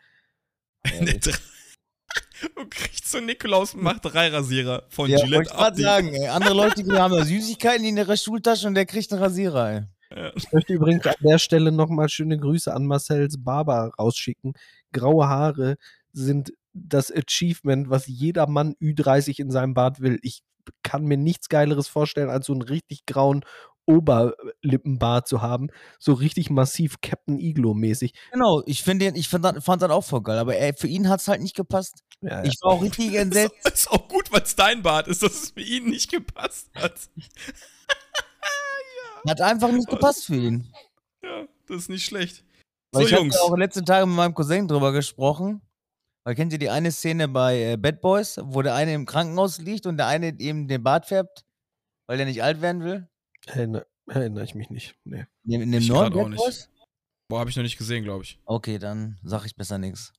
Der drei- Du kriegst so Nikolaus und macht drei Rasierer von Ja, ich Gillette ab. gerade sagen, ey. Andere Leute die haben da Süßigkeiten in ihrer Schultasche und der kriegt einen Rasierer, ey. Ja. Ich möchte übrigens an der Stelle nochmal schöne Grüße an Marcells Barber rausschicken. Graue Haare sind das Achievement, was jeder Mann Ü30 in seinem Bart will. Ich kann mir nichts Geileres vorstellen, als so einen richtig grauen Oberlippenbart zu haben. So richtig massiv Captain Iglo-mäßig. Genau, ich finde den, ich fand, das- fand das auch voll geil, aber ey, für ihn hat es halt nicht gepasst. Ja, Ich war auch richtig entsetzt. Ist, ist auch gut, weil es dein Bart ist, dass es für ihn nicht gepasst hat. Hat einfach nicht gepasst für ihn. Ja, das ist nicht schlecht. Weil So, ich habe Jungs. ja auch letzten Tage mit meinem Cousin drüber gesprochen. Weil kennt ihr die eine Szene bei äh, Bad Boys, wo der eine im Krankenhaus liegt und der eine eben den Bart färbt, weil der nicht alt werden will? Erinner, erinnere ich mich nicht. Nee. In dem, in dem Ich neuen Bad nicht. Boys? Boah, habe ich noch nicht gesehen, glaube ich. Okay, dann sag ich besser nichts.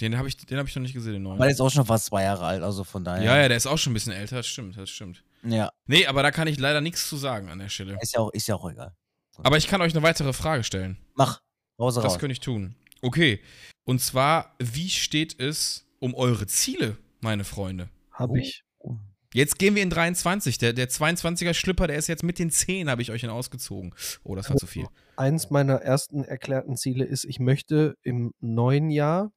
Den habe ich, den hab ich noch nicht gesehen, den neuen. Weil der ist auch schon fast zwei Jahre alt, also von daher. ja, ja, der ist auch schon ein bisschen älter, das stimmt, das stimmt. Ja, Nee, aber da kann ich leider nichts zu sagen an der Stelle. ist ja auch, ist ja auch egal. Aber ich kann euch eine weitere Frage stellen. Mach, raus, Das raus. könnte ich tun. Okay. Und zwar, wie steht es um eure Ziele, meine Freunde? Habe Oh. ich. Jetzt gehen wir in 23. Der, der 22er Schlüpper, der ist jetzt mit den 10, habe ich euch ihn ausgezogen. Oh, das war zu viel. Eins meiner ersten erklärten Ziele ist, ich möchte im neuen Jahr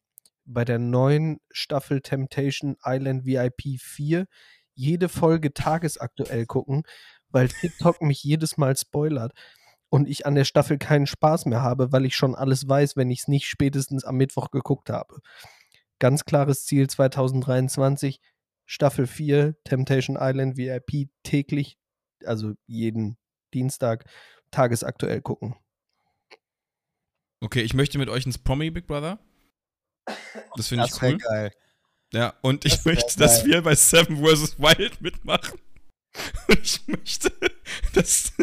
bei der neuen Staffel Temptation Island VIP 4 jede Folge tagesaktuell gucken, weil TikTok mich jedes Mal spoilert und ich an der Staffel keinen Spaß mehr habe, weil ich schon alles weiß, wenn ich es nicht spätestens am Mittwoch geguckt habe. Ganz klares Ziel 2023, Staffel 4, Temptation Island VIP täglich, also jeden Dienstag tagesaktuell gucken. Okay, ich möchte mit euch ins Promi Big Brother. Das finde ich cool. geil. Ja, und ich Das möchte, dass wir bei Seven vs. Wild mitmachen. Und ich möchte, dass,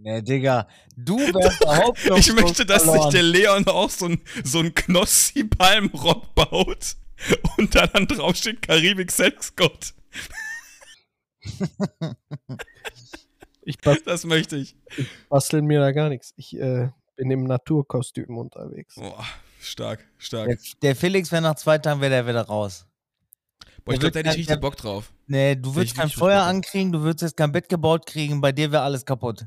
Nee, Digga, du wärst noch ich möchte, dass sich verloren. der Leon auch so ein, so ein Knossi-Palmrock baut und da dann draufsteht Karibik Sexgott. Ich Das möchte ich. bastel mir da gar nichts. Ich äh, bin im Naturkostüm unterwegs. Boah, stark, stark. Der, der Felix wäre nach zwei Tagen wäre der wieder raus. Boah, ich der glaube, da hätte ich richtig Bock drauf. Nee, du ich würdest kein Feuer ankriegen, du würdest jetzt kein Bett gebaut kriegen, bei dir wäre alles kaputt.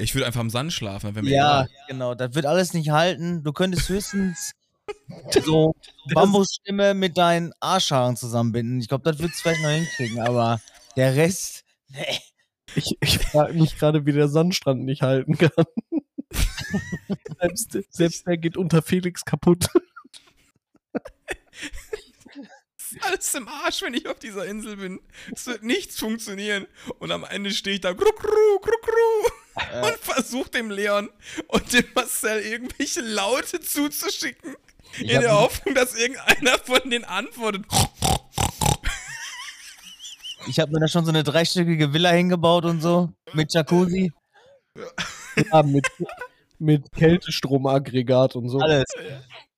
Ich würde einfach im Sand schlafen, wenn mir Ja, egal. genau, das wird alles nicht halten. Du könntest höchstens so Bambusstimme mit deinen Arschhaaren zusammenbinden. Ich glaube, das würdest du vielleicht noch hinkriegen, aber der Rest, nee. Ich, ich frage mich gerade, wie der Sandstrand nicht halten kann. selbst, selbst der geht unter Felix kaputt. Ist alles im Arsch, wenn ich auf dieser Insel bin. Es wird nichts funktionieren. Und am Ende stehe ich da kru, kru, kru, kru, und versuche dem Leon und dem Marcel irgendwelche Laute zuzuschicken. Ich in der Hoffnung, dass irgendeiner von denen antwortet. Ich habe mir da schon so eine dreistöckige Villa hingebaut und so mit Jacuzzi. Ja, mit, mit Kältestromaggregat und so. Alles.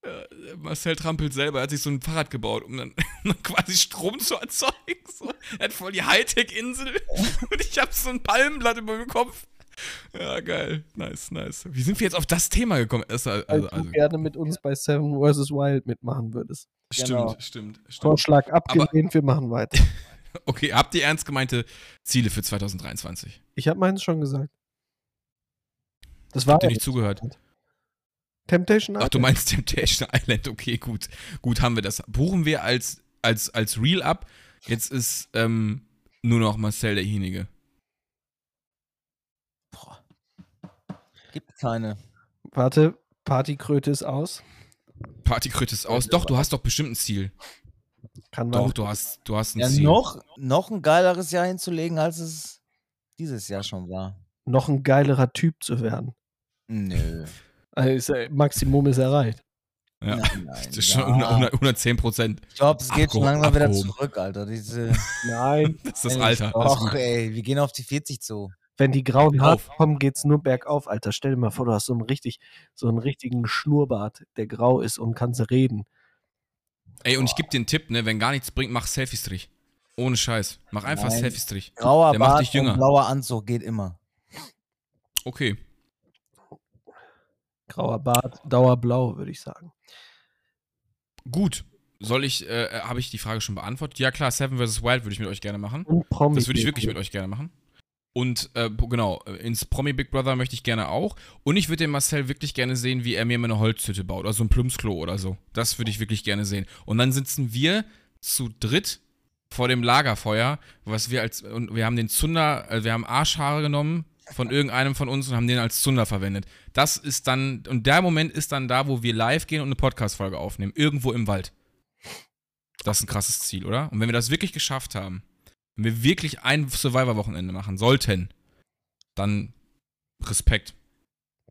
Äh, Marcel trampelt selber, er hat sich so ein Fahrrad gebaut, um dann, quasi Strom zu erzeugen. So. Er hat voll die Hightech-Insel und ich habe so ein Palmenblatt über dem Kopf. Ja, geil. Nice, nice. Wie sind wir jetzt auf das Thema gekommen? Also, Weil also, du also, gerne mit uns bei Seven vs. Wild mitmachen würdest. stimmt, genau. stimmt, stimmt. Vorschlag abgelehnt, wir machen weiter. Okay, habt ihr ernst gemeinte Ziele für 2023? Ich habe meins schon gesagt. Das war Habt ihr nicht zugehört? Temptation Ach, du Island. meinst Temptation Island. Okay, gut. Gut, haben wir das. Buchen wir als, als, als Real ab. Jetzt ist ähm, nur noch Marcel derjenige. Boah. Gibt keine. Warte, Partykröte ist aus. Partykröte ist aus. Doch, du hast doch bestimmt ein Ziel. Kann man Doch, du hast, du hast ein Ja, Ziel. noch, noch ein geileres Jahr hinzulegen, als es dieses Jahr schon war. noch ein geilerer Typ zu werden. Nö. Also ist, äh, Maximum ist erreicht. Ja. Nein, nein, Das ist schon ja. 100, 100, 110 Prozent. Ich glaube, es geht schon Abgehoben, langsam wieder zurück, Alter. Diese, Nein, Das ist das Alter. Och, ey, wir gehen auf die 40 zu. wenn die grauen Haare kommen, geht's nur bergauf, Alter. Stell dir mal vor, du hast so einen richtig, so einen richtigen Schnurrbart, der grau ist und kannst reden. Ey, und ich gebe dir einen Tipp, ne? Wenn gar nichts bringt, mach Selfie-Strich. Ohne Scheiß. Mach einfach. Selfie-Strich. Grauer Der macht Bart dich jünger. und blauer Anzug geht immer. Okay. Grauer Bart, Dauerblau, würde ich sagen. Gut. Soll ich, äh, habe ich die Frage schon beantwortet? Ja, klar, Seven vs. Wild würde ich mit euch gerne machen. Und Promi. Das würde ich wirklich mit euch gerne machen. Und äh, genau, äh, ins Promi Big Brother möchte ich gerne auch. Und ich würde den Marcel wirklich gerne sehen, wie er mir eine Holzhütte baut. Oder so ein Plumpsklo oder so. Das würde ich wirklich gerne sehen. Und dann sitzen wir zu dritt vor dem Lagerfeuer, was wir als. Und wir haben den Zunder, äh, wir haben Arschhaare genommen von irgendeinem von uns und haben den als Zunder verwendet. Das ist dann. Und der Moment ist dann da, wo wir live gehen und eine Podcast-Folge aufnehmen. Irgendwo im Wald. Das ist ein krasses Ziel, oder? Und wenn wir das wirklich geschafft haben, wenn wir wirklich ein Survivor-Wochenende machen sollten, dann Respekt.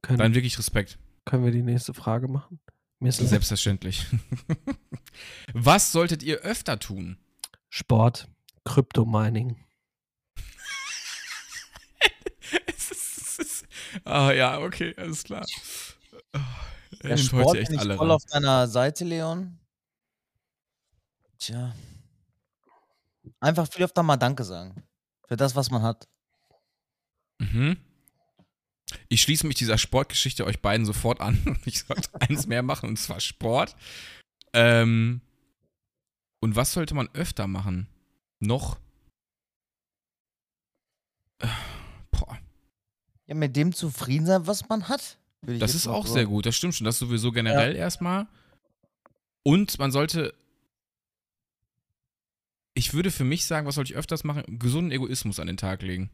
Können, Dann wirklich Respekt. können wir die nächste Frage machen? Selbstverständlich. Was solltet ihr öfter tun? Sport, Kryptomining. Es ist, es ist, ah ja, okay, alles klar. Er Der Sport echt bin ich alle voll ran. auf deiner Seite, Leon. Tja. Einfach viel öfter mal Danke sagen. Für das, was man hat. Mhm. Ich schließe mich dieser Sportgeschichte euch beiden sofort an. Ich sollte eins mehr machen, und zwar Sport. Ähm, und was sollte man öfter machen? Noch? Äh, Boah, Ja, mit dem zufrieden sein, was man hat. das ist auch so- sehr gut. Das stimmt schon. Das sowieso generell erstmal. Und man sollte. Ich würde für mich sagen, was sollte ich öfters machen? Gesunden Egoismus an den Tag legen.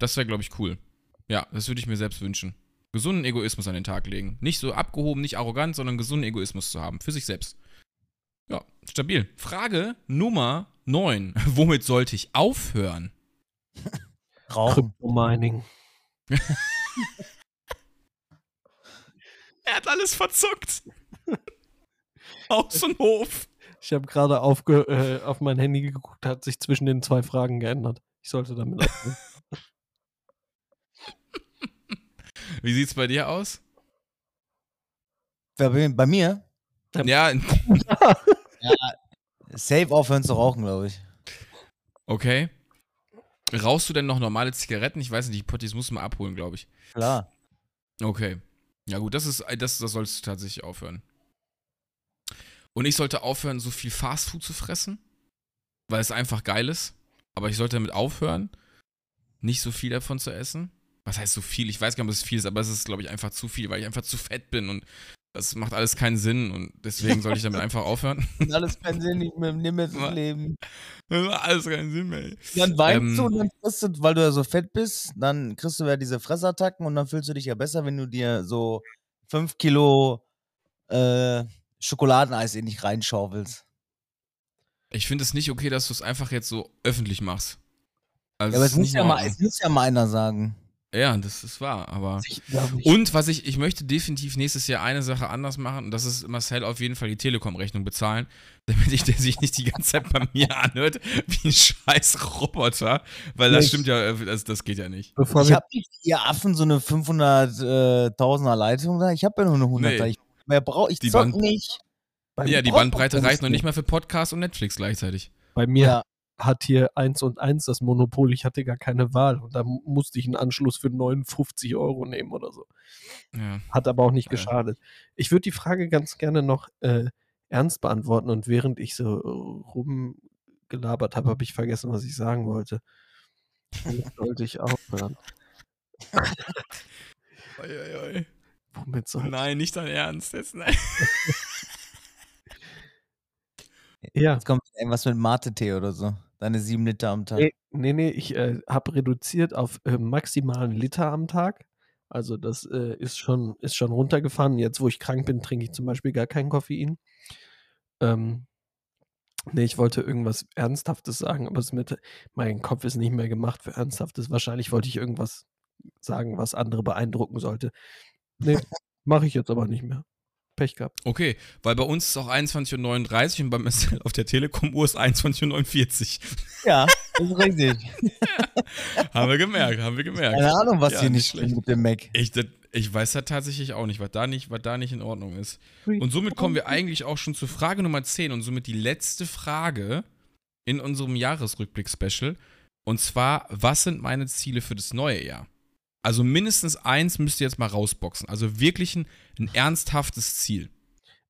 Das wäre, glaube ich, cool. Ja, das würde ich mir selbst wünschen. Gesunden Egoismus an den Tag legen. Nicht so abgehoben, nicht arrogant, sondern gesunden Egoismus zu haben. Für sich selbst. Ja, stabil. Frage Nummer 9. Womit sollte ich aufhören? Rauchen. Kryptomining. Er hat alles verzuckt. Haus und Hof. Ich habe gerade äh, auf mein Handy geguckt, hat sich zwischen den zwei Fragen geändert. Ich sollte damit aufhören. Wie sieht's bei dir aus? Bin- Bei mir? Ja, Safe aufhören zu rauchen, glaube ich. okay. Rauchst du denn noch normale Zigaretten? Ich weiß nicht, die Potties musst du mal abholen, glaube ich. Klar. Okay. Ja gut, das ist das, das sollst du tatsächlich aufhören. Und ich sollte aufhören, so viel Fastfood zu fressen, weil es einfach geil ist. Aber ich sollte damit aufhören, nicht so viel davon zu essen. Was heißt so viel? Ich weiß gar nicht, ob es viel ist, aber es ist, glaube ich, einfach zu viel, weil ich einfach zu fett bin und das macht alles keinen Sinn und deswegen sollte ich damit einfach aufhören. Und alles keinen Sinn, nicht mehr zu Was? leben. Das macht alles keinen Sinn mehr. ey. Dann weinst Ähm, du und dann kriegst du, weil du ja so fett bist, dann kriegst du ja diese Fressattacken und dann fühlst du dich ja besser, wenn du dir so 5 Kilo äh, Schokoladeneis in dich reinschaufelst. Ich finde es nicht okay, dass du es einfach jetzt so öffentlich machst. Also Ja, aber es muss ja, mal, es muss ja mal einer sagen. Ja, das ist wahr, aber. Und was ich, ich möchte definitiv nächstes Jahr eine Sache anders machen und das ist Marcel auf jeden Fall die Telekom-Rechnung bezahlen, damit ich, der sich nicht die ganze Zeit bei mir anhört wie ein scheiß Roboter, weil das stimmt ja, äh, das, das geht ja nicht. bevor Ich hab nicht, ihr Affen, so eine 500.000er Leitung da. Ich habe ja nur eine 100er. Nee. Ich, mehr brauch, ich Die zock Band- nicht. bei, Ja, die Bandbreite reicht noch nicht. nicht mal für Podcast und Netflix gleichzeitig. bei mir Ja. Hat hier 1 und 1 das Monopol. Ich hatte gar keine Wahl. Und da mu- musste ich einen Anschluss für 59 Euro nehmen oder so. Ja. Hat aber auch nicht Ja. geschadet. Ich würde die Frage ganz gerne noch äh, ernst beantworten. Und während ich so rumgelabert habe, habe ich vergessen, was ich sagen wollte. Womit sollte ich aufhören? Oi, oi, oi. Womit soll Nein, nicht dein Ernst. Jetzt, nein. Ja. Jetzt kommt irgendwas mit Mate-Tee oder so. Deine sieben Liter am Tag. Nee, nee, nee ich äh, habe reduziert auf äh, maximalen Liter am Tag. Also das äh, ist, schon, ist schon runtergefahren. Jetzt, wo ich krank bin, trinke ich zum Beispiel gar kein Koffein. Ähm, nee, ich wollte irgendwas Ernsthaftes sagen, aber es mit, mein Kopf ist nicht mehr gemacht für Ernsthaftes. Wahrscheinlich wollte ich irgendwas sagen, was andere beeindrucken sollte. Nee, mache ich jetzt aber nicht mehr. Pech gehabt. Okay, weil bei uns ist auch 21.39 Uhr und bei Marcel auf der Telekom-Uhr ist 21.49 Ja, das ist richtig. Uhr. haben wir gemerkt, haben wir gemerkt. Keine Ahnung, was Ja, hier nicht stimmt mit dem Mac. Ich, das, ich weiß da tatsächlich auch nicht, was da nicht, was da nicht in Ordnung ist. Und somit kommen wir eigentlich auch schon zur Frage Nummer 10 und somit die letzte Frage in unserem Jahresrückblick-Special. Und zwar, was sind meine Ziele für das neue Jahr? Also mindestens eins müsst ihr jetzt mal rausboxen. Also wirklich ein, ein ernsthaftes Ziel.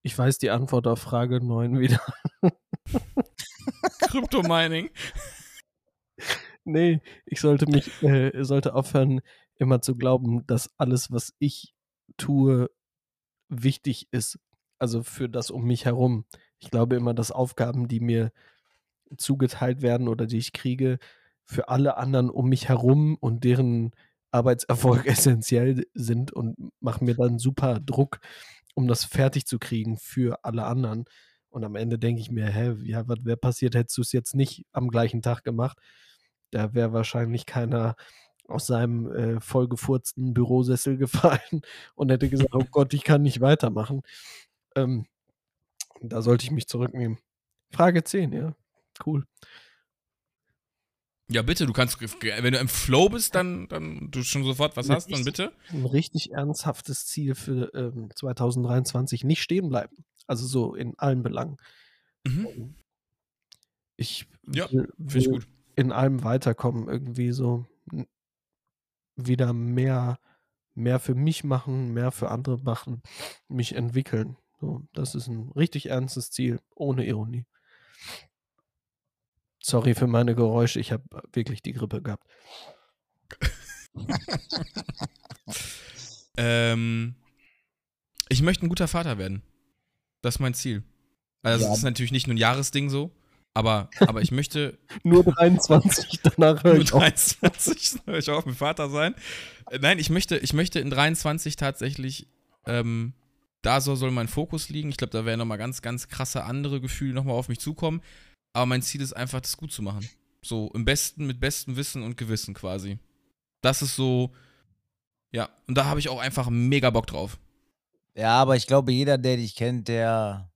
Ich weiß die Antwort auf Frage 9 wieder. Kryptomining. Nee, ich sollte mich, äh, sollte aufhören, immer zu glauben, dass alles, was ich tue, wichtig ist. Also für das um mich herum. Ich glaube immer, dass Aufgaben, die mir zugeteilt werden oder die ich kriege, für alle anderen um mich herum und deren Arbeitserfolg essentiell sind und mache mir dann super Druck, um das fertig zu kriegen für alle anderen. Und am Ende denke ich mir, hä, ja, was wäre passiert, hättest du es jetzt nicht am gleichen Tag gemacht? Da wäre wahrscheinlich keiner aus seinem äh, vollgefurzten Bürosessel gefallen und hätte gesagt, oh Gott, ich kann nicht weitermachen. Ähm, da sollte ich mich zurücknehmen. Frage 10, ja. Cool. Ja, bitte, du kannst, wenn du im Flow bist, dann, dann du schon sofort was hast, dann bitte. Ein richtig ernsthaftes Ziel für ähm, 2023 nicht stehen bleiben. Also so in allen Belangen. Mhm. Ich Ja, will, Finde ich will gut. in allem weiterkommen, irgendwie so wieder mehr, mehr für mich machen, mehr für andere machen, mich entwickeln. So, das ist ein richtig ernstes Ziel, ohne Ironie. Sorry für meine Geräusche, ich habe wirklich die Grippe gehabt. Ähm, ich möchte ein guter Vater werden. Das ist mein Ziel. Also, Ja. das ist natürlich nicht nur ein Jahresding so, aber, aber ich möchte Nur 23, danach höre nur ich auf. 23, soll ich auch ein Vater sein? Äh, Nein, ich möchte, ich möchte in 23 tatsächlich, ähm, da so soll mein Fokus liegen. Ich glaube, da werden nochmal ganz, ganz krasse andere Gefühle nochmal auf mich zukommen. Aber mein Ziel ist einfach, das gut zu machen. So im besten, mit bestem Wissen und Gewissen quasi. Das ist so, ja, und da habe ich auch einfach mega Bock drauf. Ja, aber ich glaube, jeder, der dich kennt, der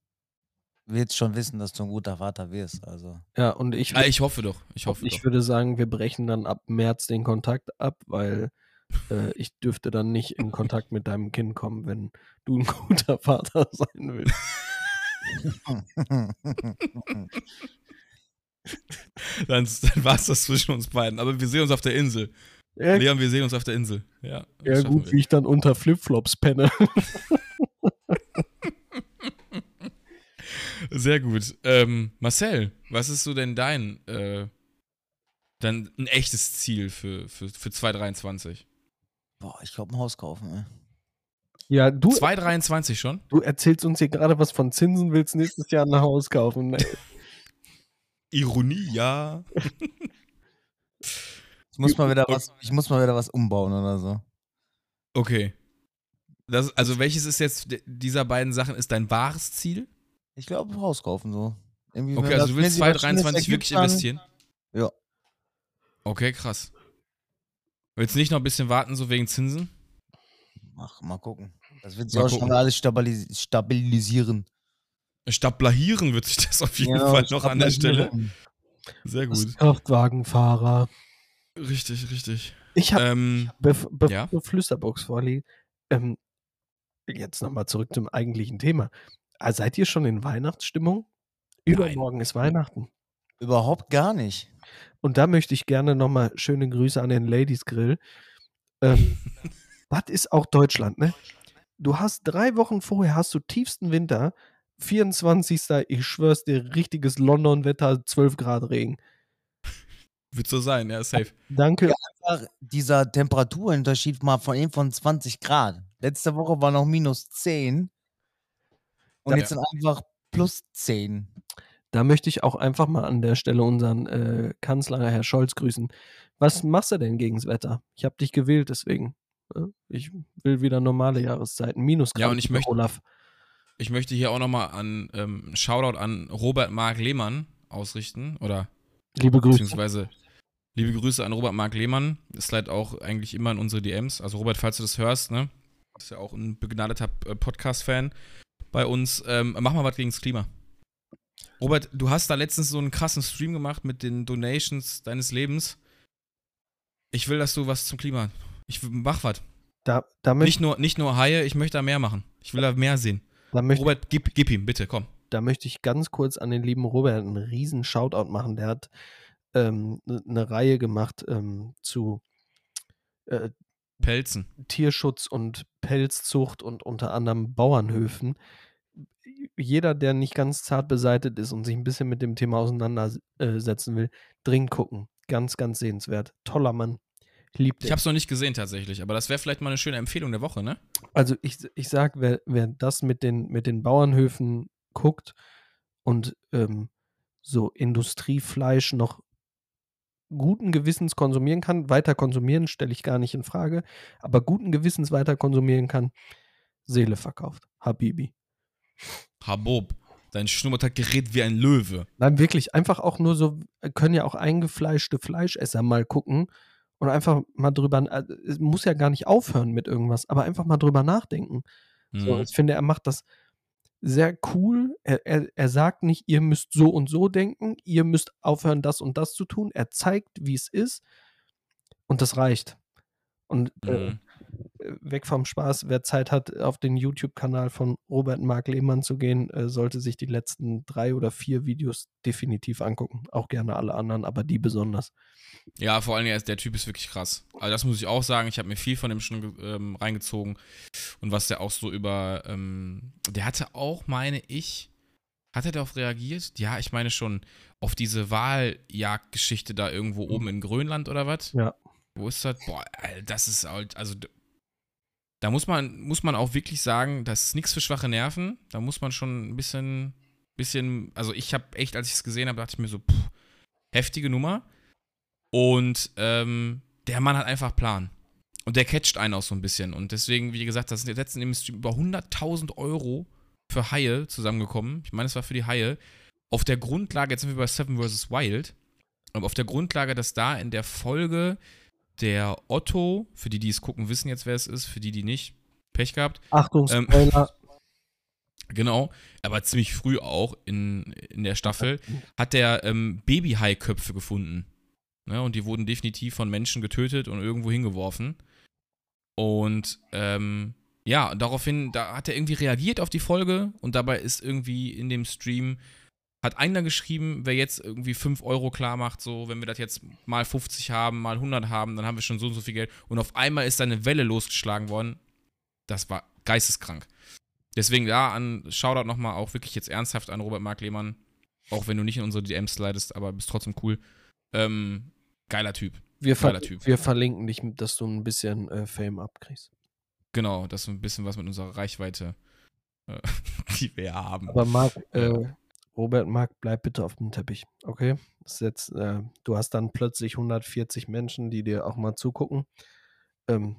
wird schon wissen, dass du ein guter Vater wirst. Also. Ja, und ich, Ja, ich hoffe doch. Ich hoffe ich doch. würde sagen, wir brechen dann ab März den Kontakt ab, weil äh, ich dürfte dann nicht in Kontakt mit deinem Kind kommen, wenn du ein guter Vater sein willst. Dann, dann war es das zwischen uns beiden. Aber wir sehen uns auf der Insel. Ja, Leon, wir sehen uns auf der Insel. Ja, ja gut, wir. wie ich dann unter Flipflops penne. Sehr gut. Ähm, Marcel, was ist so denn dein, äh, dein ein echtes Ziel für, für, für 2023? Boah, ich glaube, ein Haus kaufen, ey. Ja, du, 2023 schon? du erzählst uns hier gerade was von Zinsen, willst nächstes Jahr ein Haus kaufen. Ironie, ja. Ich muss mal wieder was, ich muss mal wieder was umbauen oder so. Okay. Das, also welches ist jetzt dieser beiden Sachen ist dein wahres Ziel? Ich glaube, ein Haus kaufen so. Irgendwie, Okay, also das- du willst sich was Schönes 2023 ergibt, wirklich dann- investieren? Ja. Okay, krass. Willst du nicht noch ein bisschen warten, so wegen Zinsen? Ach, mal gucken. Das wird sich auch schon alles stabilis stabilisieren. Stapelahieren wird sich das auf jeden Genau, Fall noch an der Stelle. Sehr Das gut. Kraftwagenfahrer. Richtig, richtig. Ich habe, Ähm, bevor be ja? ja? Flüsterbox vorliegt, ähm, jetzt nochmal zurück zum eigentlichen Thema. Ah, seid ihr schon in Weihnachtsstimmung? Übermorgen ist Weihnachten. Überhaupt gar nicht. Und da möchte ich gerne nochmal schöne Grüße an den Ladies Grill. Ähm, das ist auch Deutschland, ne? Du hast drei Wochen vorher hast du tiefsten Winter, 24. Ich schwör's dir, richtiges London-Wetter, 12 Grad Regen. wird so sein, ja, safe. Danke. Einfach dieser Temperaturunterschied mal von eben von 20 Grad. Letzte Woche war noch minus 10. Und Da- jetzt sind einfach plus 10. Da möchte ich auch einfach mal an der Stelle unseren äh, Kanzler, Herr Scholz, grüßen. Was machst du denn gegens Wetter? Ich habe dich gewählt, deswegen. Ja, Ich will wieder normale Jahreszeiten. Minusgrad. Ja, und ich möchte- Olaf. Ich möchte hier auch nochmal an ähm, einen Shoutout an Robert Mark Lehmann ausrichten. Oder Liebe Grüße. beziehungsweise liebe Grüße an Robert Mark Lehmann. Ist leider auch eigentlich immer in unsere DMs. Also Robert, falls du das hörst, ne? Ist ja auch ein begnadeter äh, Podcast-Fan bei uns. Ähm, mach mal was gegen das Klima. Robert, du hast da letztens so einen krassen Stream gemacht mit den Donations deines Lebens. Ich will, dass du was zum Klima. Ich mach was. Da, Nicht nur, nicht nur Haie, ich möchte da mehr machen. Ich will da mehr sehen. Da, möchte, Robert, gib, gib ihm, bitte, komm. da möchte ich ganz kurz an den lieben Robert einen riesen Shoutout machen. Der hat ähm, ne- eine Reihe gemacht ähm, zu äh, Pelzen. Tierschutz und Pelzzucht und unter anderem Bauernhöfen. Jeder, der nicht ganz zart beseitet ist und sich ein bisschen mit dem Thema auseinandersetzen will, dringend gucken. Ganz, ganz sehenswert. Toller Mann. Liebt Ich habe es noch nicht gesehen tatsächlich, aber das wäre vielleicht mal eine schöne Empfehlung der Woche, ne? Also ich, ich sag, wer, wer das mit den, mit den Bauernhöfen guckt und ähm, so Industriefleisch noch guten Gewissens konsumieren kann, weiter konsumieren, stelle ich gar nicht in Frage, aber guten Gewissens weiter konsumieren kann, Seele verkauft. Habibi. Habob, dein Schnurrbart gerät wie ein Löwe. Nein, wirklich, einfach auch nur so, äh, können ja auch eingefleischte Fleischesser mal gucken und einfach mal drüber, äh, es muss ja gar nicht aufhören mit irgendwas, aber einfach mal drüber nachdenken. So, Mhm. ich finde, er macht das sehr cool. Er, er, er sagt nicht, ihr müsst so und so denken, ihr müsst aufhören, das und das zu tun. Er zeigt, wie es ist und das reicht. Und äh, Mhm. äh, weg vom Spaß, wer Zeit hat, auf den YouTube-Kanal von Robert Mark Lehmann zu gehen, äh, sollte sich die letzten drei oder vier Videos definitiv angucken. Auch gerne alle anderen, aber die besonders. Ja, vor er ist- der Typ ist wirklich krass. Also das muss ich auch sagen. Ich habe mir viel von dem schon ähm, reingezogen. Und was der auch so über, ähm, der hatte auch, meine ich, hat er darauf reagiert? Ja, ich meine schon, auf diese Wahljagdgeschichte da irgendwo oben in Grönland oder was? Ja. Wo ist das? Boah, das ist halt, also da muss man, muss man auch wirklich sagen, das ist nichts für schwache Nerven. Da muss man schon ein bisschen, bisschen, also ich habe echt, als ich es gesehen habe, dachte ich mir so, pff, heftige Nummer. Und ähm, der Mann hat einfach Plan. Und der catcht einen auch so ein bisschen. Und deswegen, wie gesagt, das sind jetzt letzten Endes über 100.000 Euro für Haie zusammengekommen. Ich meine, es war für die Haie. Auf der Grundlage, jetzt sind wir bei Seven vs. Wild, aber auf der Grundlage, dass da in der Folge der Otto, für die, die es gucken, wissen jetzt, wer es ist, für die, die nicht, Pech gehabt, Achtung, Ähm, Spoiler. Genau, aber ziemlich früh auch in, in der Staffel hat der ähm, Babyhai-Köpfe gefunden. Ne, und die wurden definitiv von Menschen getötet und irgendwo hingeworfen. Und ähm, ja, daraufhin, da hat er irgendwie reagiert auf die Folge und dabei ist irgendwie in dem Stream, hat einer geschrieben, wer jetzt irgendwie 5 Euro klar macht, so, wenn wir das jetzt mal 50 haben, mal 100 haben, dann haben wir schon so und so viel Geld. Und auf einmal ist da eine Welle losgeschlagen worden. Das war geisteskrank. Deswegen da an Shoutout nochmal auch wirklich jetzt ernsthaft an Robert Mark Lehmann. Auch wenn du nicht in unsere DMs slidest, aber bist trotzdem cool. Ähm, geiler Typ. Wir, geiler Typ. wir verlinken dich, dass du ein bisschen äh, Fame abkriegst. Genau, das ist ein bisschen was mit unserer Reichweite, äh, die wir haben. Aber Marc, äh, Robert Marc, bleib bitte auf dem Teppich, okay? Jetzt, äh, du hast dann plötzlich 140 Menschen, die dir auch mal zugucken. Ähm,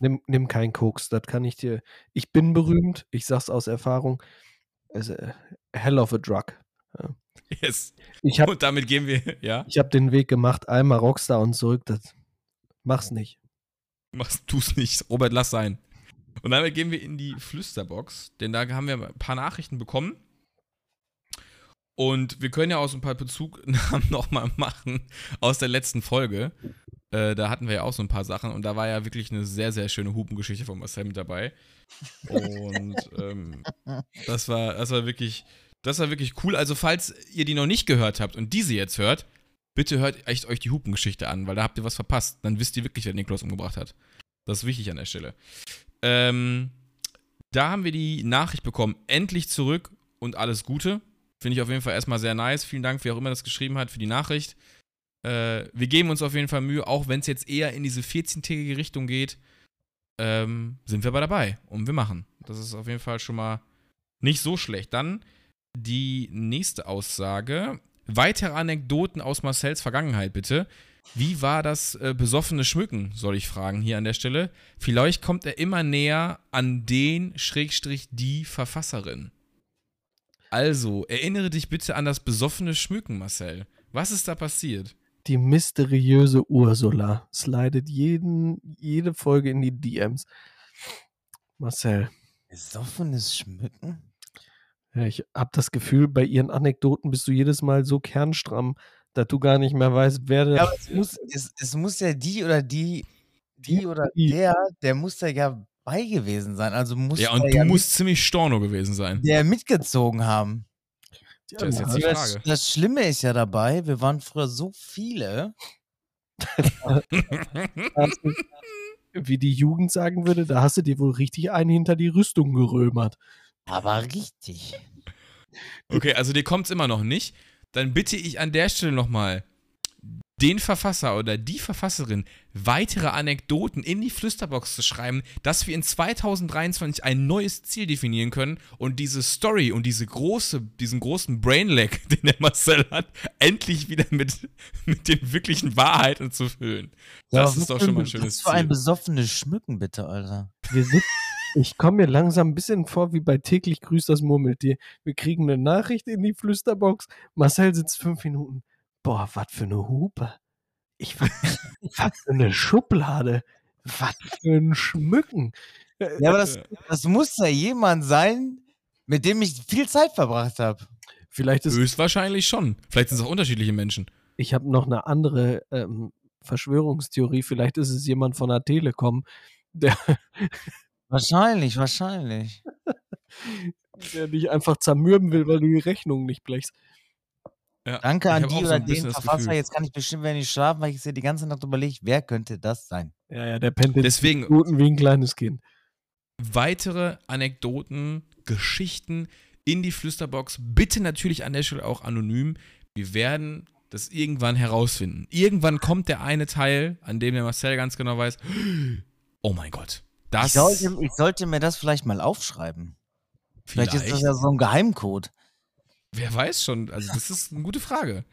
nimm, nimm keinen Koks, das kann ich dir. Ich bin berühmt, ich sag's aus Erfahrung. Äh, hell of a drug. Yes. Ich habe Und damit gehen wir, ja, ich hab den Weg gemacht, einmal Rockstar und zurück. Das, mach's nicht. machst du's nicht. Robert, lass sein. Und damit gehen wir in die Flüsterbox, denn da haben wir ein paar Nachrichten bekommen. Und wir können ja auch so ein paar Bezugnahmen nochmal machen aus der letzten Folge. Äh, da hatten wir ja auch so ein paar Sachen und da war ja wirklich eine sehr, sehr schöne Hupengeschichte von Marcel mit dabei. Und ähm, das war, das war wirklich, das war wirklich cool. Also, falls ihr die noch nicht gehört habt und diese jetzt hört, bitte hört echt euch die Hupengeschichte an, weil da habt ihr was verpasst. Dann wisst ihr wirklich, wer Niklas umgebracht hat. Das ist wichtig an der Stelle. Ähm, da haben wir die Nachricht bekommen, endlich zurück und alles Gute. Finde ich auf jeden Fall erstmal sehr nice. Vielen Dank, wer auch immer das geschrieben hat, für die Nachricht. Äh, wir geben uns auf jeden Fall Mühe, auch wenn es jetzt eher in diese 14-tägige Richtung geht, ähm, sind wir aber dabei und wir machen. Das ist auf jeden Fall schon mal nicht so schlecht. Dann die nächste Aussage. Weitere Anekdoten aus Marcells Vergangenheit, bitte. Wie war das äh, besoffene Schmücken, soll ich fragen hier an der Stelle. Vielleicht kommt er immer näher an den, Schrägstrich, die Verfasserin. Also, erinnere dich bitte an das besoffene Schmücken, Marcel. Was ist da passiert? Die mysteriöse Ursula slidet jeden, jede Folge in die DMs. Marcel, Besoffenes Schmücken? ja, ich habe das Gefühl, bei ihren Anekdoten bist du jedes Mal so kernstramm, dass du gar nicht mehr weißt, wer Ja, aber es muss, es, es muss ja die oder die, die oder Die. der, der muss da ja dabei gewesen sein. Also muss Ja, und du ja musst ziemlich storno gewesen sein. der mitgezogen haben. Das ist jetzt die Das, Frage. das Schlimme ist ja dabei, wir waren früher so viele. Wie die Jugend sagen würde, da hast du dir wohl richtig einen hinter die Rüstung gerömert. Aber richtig. Okay, also dir kommt's immer noch nicht. Dann bitte ich an der Stelle nochmal den Verfasser oder die Verfasserin weitere Anekdoten in die Flüsterbox zu schreiben, dass wir in 2023 ein neues Ziel definieren können und diese Story und diese große, diesen großen Brainlag, den der Marcel hat, endlich wieder mit, mit den wirklichen Wahrheiten zu füllen. Das Aber ist doch schon mal ein für schönes Was für ein Ziel. besoffenes Schmücken, bitte, Alter. Wir sind, ich komme mir langsam ein bisschen vor wie bei täglich grüßt das Murmeltier. Wir kriegen eine Nachricht in die Flüsterbox. Marcel sitzt fünf Minuten. Boah, was für eine Hupe. Ich was für eine Schublade. Was für ein Schmücken. Ja, aber das, das muss ja jemand sein, mit dem ich viel Zeit verbracht habe. Vielleicht ist Höchstwahrscheinlich schon. Vielleicht sind es auch unterschiedliche Menschen. ich habe noch eine andere ähm, Verschwörungstheorie. Vielleicht ist es jemand von der Telekom, der, Wahrscheinlich, wahrscheinlich. der dich einfach zermürben will, weil du die Rechnung nicht blechst. Ja, Danke ich an die so oder bisschen den Verfasser. Gefühl. Jetzt kann ich bestimmt wieder nicht schlafen, weil ich sehe die ganze Nacht überlegt, wer könnte das sein? Ja, ja, der pennt Deswegen Minuten wie ein kleines Kind. weitere Anekdoten, Geschichten in die Flüsterbox. Bitte natürlich an der Stelle auch anonym. Wir werden das irgendwann herausfinden. Irgendwann kommt der eine Teil, an dem der Marcel ganz genau weiß, oh mein Gott, das Ich sollte, ich sollte mir das vielleicht mal aufschreiben. Vielleicht, vielleicht, ist das ja so ein Geheimcode. Wer weiß schon, also das ist eine gute Frage.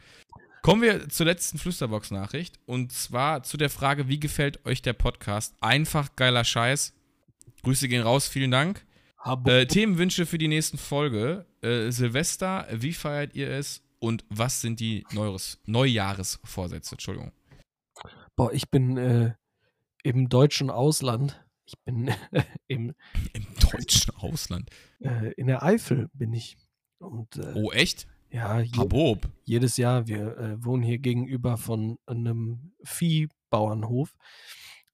Kommen wir zur letzten Flüsterbox-Nachricht und zwar zu der Frage, wie gefällt euch der Podcast? Einfach geiler Scheiß. Grüße gehen raus, vielen Dank. Äh, Themenwünsche für die nächsten Folge. Äh, Silvester, wie feiert ihr es? Und was sind die Neures, Neujahresvorsätze? Entschuldigung. Boah, ich bin äh, im deutschen Ausland. Ich bin im, Im deutschen Ausland. äh, in der Eifel bin ich. Und äh, Oh, echt? ja, je, jedes Jahr, wir äh, wohnen hier gegenüber von einem Viehbauernhof.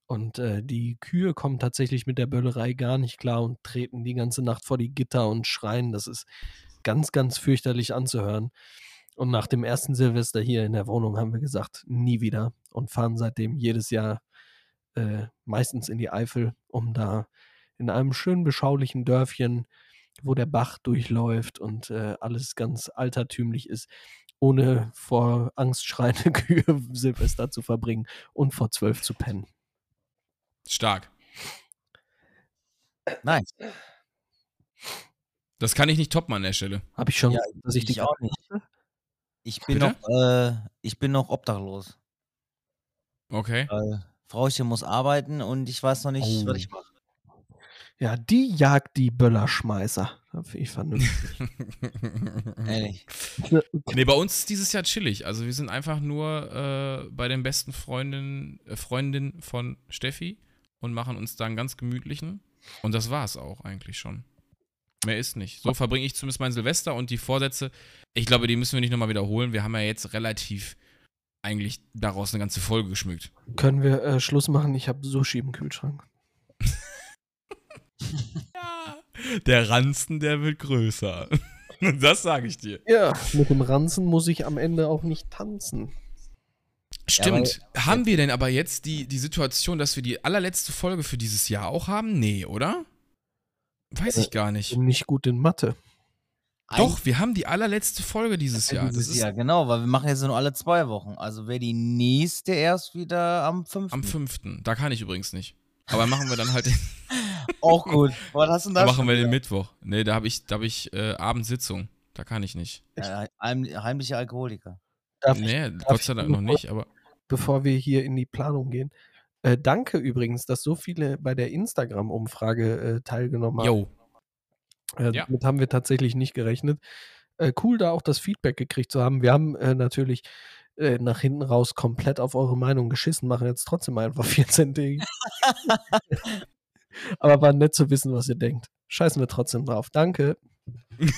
Und äh, die Kühe kommen tatsächlich mit der Böllerei gar nicht klar und treten die ganze Nacht vor die Gitter und schreien. Das ist ganz, ganz fürchterlich anzuhören. Und nach dem ersten Silvester hier in der Wohnung haben wir gesagt, nie wieder und fahren seitdem jedes Jahr äh, meistens in die Eifel, um da in einem schön beschaulichen Dörfchen, wo der Bach durchläuft und äh, alles ganz altertümlich ist, ohne vor Angst schreiende Kühe Silvester zu verbringen und vor zwölf zu pennen. Stark. Nice. Das kann ich nicht toppen an der Stelle. Habe ich schon, Ja, dass ich, Ich auch nicht. Ich bin Bitte? noch, äh, ich bin noch obdachlos. Okay. Weil Frauchen muss arbeiten und ich weiß noch nicht, Oh. was ich mache. Ja, die jagt die Böllerschmeißer. Finde ich vernünftig. Ehrlich. Nee, bei uns ist dieses Jahr chillig. Also wir sind einfach nur äh, bei den besten Freundinnen, äh, Freundin von Steffi und machen uns da einen ganz gemütlichen. Und das war's auch eigentlich schon. Mehr ist nicht. So verbringe ich zumindest mein Silvester und die Vorsätze. Ich glaube, die müssen wir nicht nochmal wiederholen. Wir haben ja jetzt relativ eigentlich daraus eine ganze Folge geschmückt. Können wir äh, Schluss machen? Ich habe Sushi im Kühlschrank. Der Ranzen, der wird größer. Das sage ich dir. Ja, mit dem Ranzen muss ich am Ende auch nicht tanzen. Stimmt. haben wir denn aber jetzt die, die Situation, dass wir die allerletzte Folge für dieses Jahr auch haben? Nee, oder? Weiß ich gar Ich nicht. bin nicht gut in Mathe. Doch, wir haben die allerletzte Folge dieses Jahr. Das Dieses ist Jahr, genau, weil wir machen jetzt nur alle zwei Wochen. Also wäre die nächste erst wieder am 5. am 5. Da kann ich übrigens nicht. Aber machen wir dann halt, den, Auch gut. Was hast du denn da da machen wir den? Mittwoch. Nee, da habe ich, da hab ich äh, Abendsitzung. Da kann ich nicht. Ja, heim, heimliche Alkoholiker. Darf ich, Nee, darf Gott ich sei Dank noch nicht, aber bevor wir hier in die Planung gehen. Äh, danke übrigens, dass so viele bei der Instagram-Umfrage äh, teilgenommen haben. yo. Äh, Ja. Damit haben wir tatsächlich nicht gerechnet. Äh, cool, da auch das Feedback gekriegt zu haben. Wir haben äh, natürlich äh, nach hinten raus komplett auf eure Meinung geschissen, machen jetzt trotzdem einfach 14 Tage. Aber war nett zu wissen, was ihr denkt. Scheißen wir trotzdem drauf. Danke.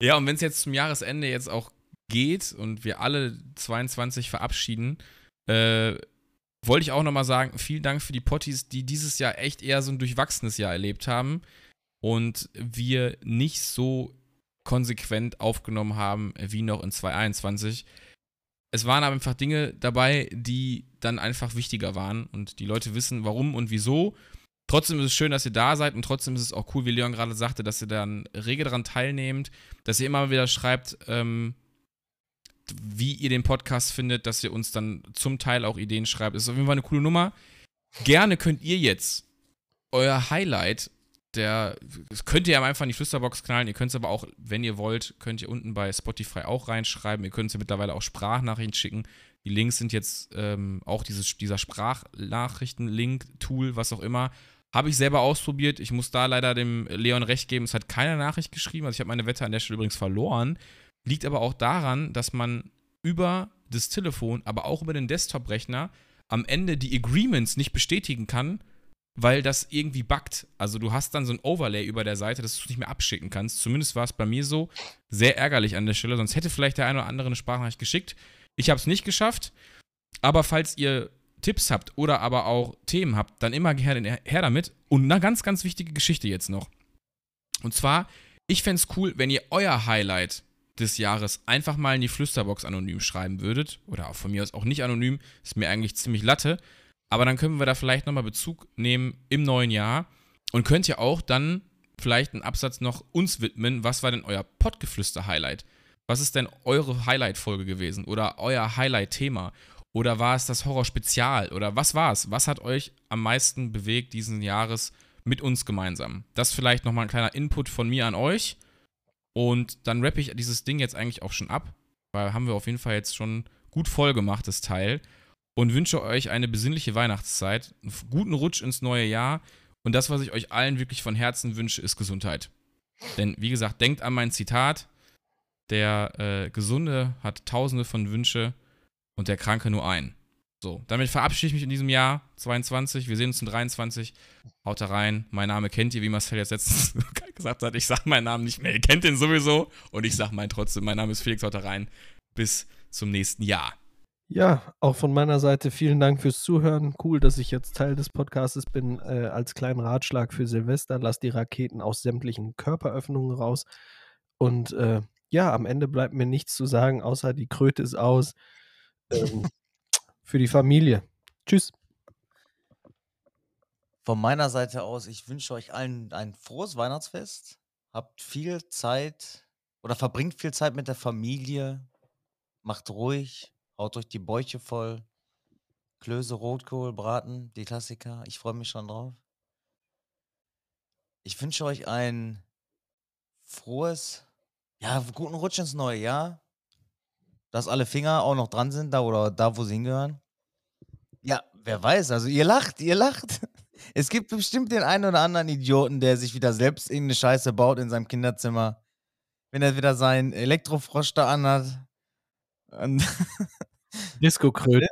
ja, und wenn es jetzt zum Jahresende jetzt auch geht und wir alle 22 verabschieden, äh, wollte ich auch nochmal sagen, vielen Dank für die Potties, die dieses Jahr echt eher so ein durchwachsenes Jahr erlebt haben und wir nicht so konsequent aufgenommen haben wie noch in 2021. Es waren aber einfach Dinge dabei, die dann einfach wichtiger waren und die Leute wissen, warum und wieso. Trotzdem ist es schön, dass ihr da seid und trotzdem ist es auch cool, wie Leon gerade sagte, dass ihr dann rege daran teilnehmt, dass ihr immer wieder schreibt, ähm, wie ihr den Podcast findet, dass ihr uns dann zum Teil auch Ideen schreibt. Das ist auf jeden Fall eine coole Nummer. Gerne könnt ihr jetzt euer Highlight der, das könnt ihr einfach in die Flüsterbox knallen. Ihr könnt es aber auch, wenn ihr wollt, könnt ihr unten bei Spotify auch reinschreiben. Ihr könnt es ja mittlerweile auch Sprachnachrichten schicken. Die Links sind jetzt ähm, auch dieses, dieser Sprachnachrichten-Link-Tool, was auch immer. Habe ich selber ausprobiert. Ich muss da leider dem Leon recht geben. Es hat keine Nachricht geschrieben. Also ich habe meine Wette an der Stelle übrigens verloren. Liegt aber auch daran, dass man über das Telefon, aber auch über den Desktop-Rechner am Ende die Agreements nicht bestätigen kann, weil das irgendwie buggt. Also du hast dann so ein Overlay über der Seite, dass du es nicht mehr abschicken kannst. Zumindest war es bei mir so. Sehr ärgerlich an der Stelle, sonst hätte vielleicht der eine oder andere eine Sprachnachricht geschickt. Ich habe es nicht geschafft. Aber falls ihr Tipps habt oder aber auch Themen habt, dann immer gerne her damit. Und eine ganz, ganz wichtige Geschichte jetzt noch. Und zwar, ich fände es cool, wenn ihr euer Highlight des Jahres einfach mal in die Flüsterbox anonym schreiben würdet. Oder auch von mir aus auch nicht anonym. Ist mir eigentlich ziemlich Latte. Aber dann können wir da vielleicht nochmal Bezug nehmen im neuen Jahr. Und könnt ihr auch dann vielleicht einen Absatz noch uns widmen. Was war denn euer Pottgeflüster-Highlight? Was ist denn eure Highlight-Folge gewesen? Oder euer Highlight-Thema? Oder war es das Horror-Spezial? Oder was war es? Was hat euch am meisten bewegt diesen Jahres mit uns gemeinsam? Das vielleicht nochmal ein kleiner Input von mir an euch. Und dann rappe ich dieses Ding jetzt eigentlich auch schon ab, weil haben wir auf jeden Fall jetzt schon gut voll gemacht, das Teil. Und wünsche euch eine besinnliche Weihnachtszeit, einen guten Rutsch ins neue Jahr. Und das, was ich euch allen wirklich von Herzen wünsche, ist Gesundheit. Denn, wie gesagt, denkt an mein Zitat. Der äh, Gesunde hat tausende von Wünsche und der Kranke nur einen. So, damit verabschiede ich mich in diesem Jahr 22. Wir sehen uns in 23. Haut da rein. Mein Name kennt ihr, wie Marcel jetzt letztens gesagt hat. Ich sage meinen Namen nicht mehr. Ihr kennt den sowieso. Und ich sage meinen trotzdem. Mein Name ist Felix Haut da rein. Bis zum nächsten Jahr. Ja, auch von meiner Seite vielen Dank fürs Zuhören. Cool, dass ich jetzt Teil des Podcasts bin. Äh, als kleinen Ratschlag für Silvester, lasst die Raketen aus sämtlichen Körperöffnungen raus. Und äh, ja, am Ende bleibt mir nichts zu sagen, außer die Kröte ist aus. Ähm, für die Familie. Tschüss. Von meiner Seite aus, ich wünsche euch allen ein frohes Weihnachtsfest. Habt viel Zeit oder verbringt viel Zeit mit der Familie. Macht ruhig, haut euch die Bäuche voll. Klöße, Rotkohl, Braten, die Klassiker. Ich freue mich schon drauf. Ich wünsche euch ein frohes, ja, guten Rutsch ins neue Jahr dass alle Finger auch noch dran sind, da oder da, wo sie hingehören? Ja, wer weiß. Also ihr lacht, ihr lacht. Es gibt bestimmt den einen oder anderen Idioten, der sich wieder selbst irgendeine Scheiße baut in seinem Kinderzimmer. Wenn er wieder seinen Elektrofrosch da anhat. Disco-Kröte.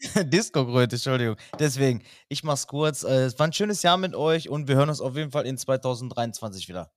Disco-Kröte, Entschuldigung. Deswegen, ich mach's kurz. Äh, es war ein schönes Jahr mit euch und wir hören uns auf jeden Fall in 2023 wieder.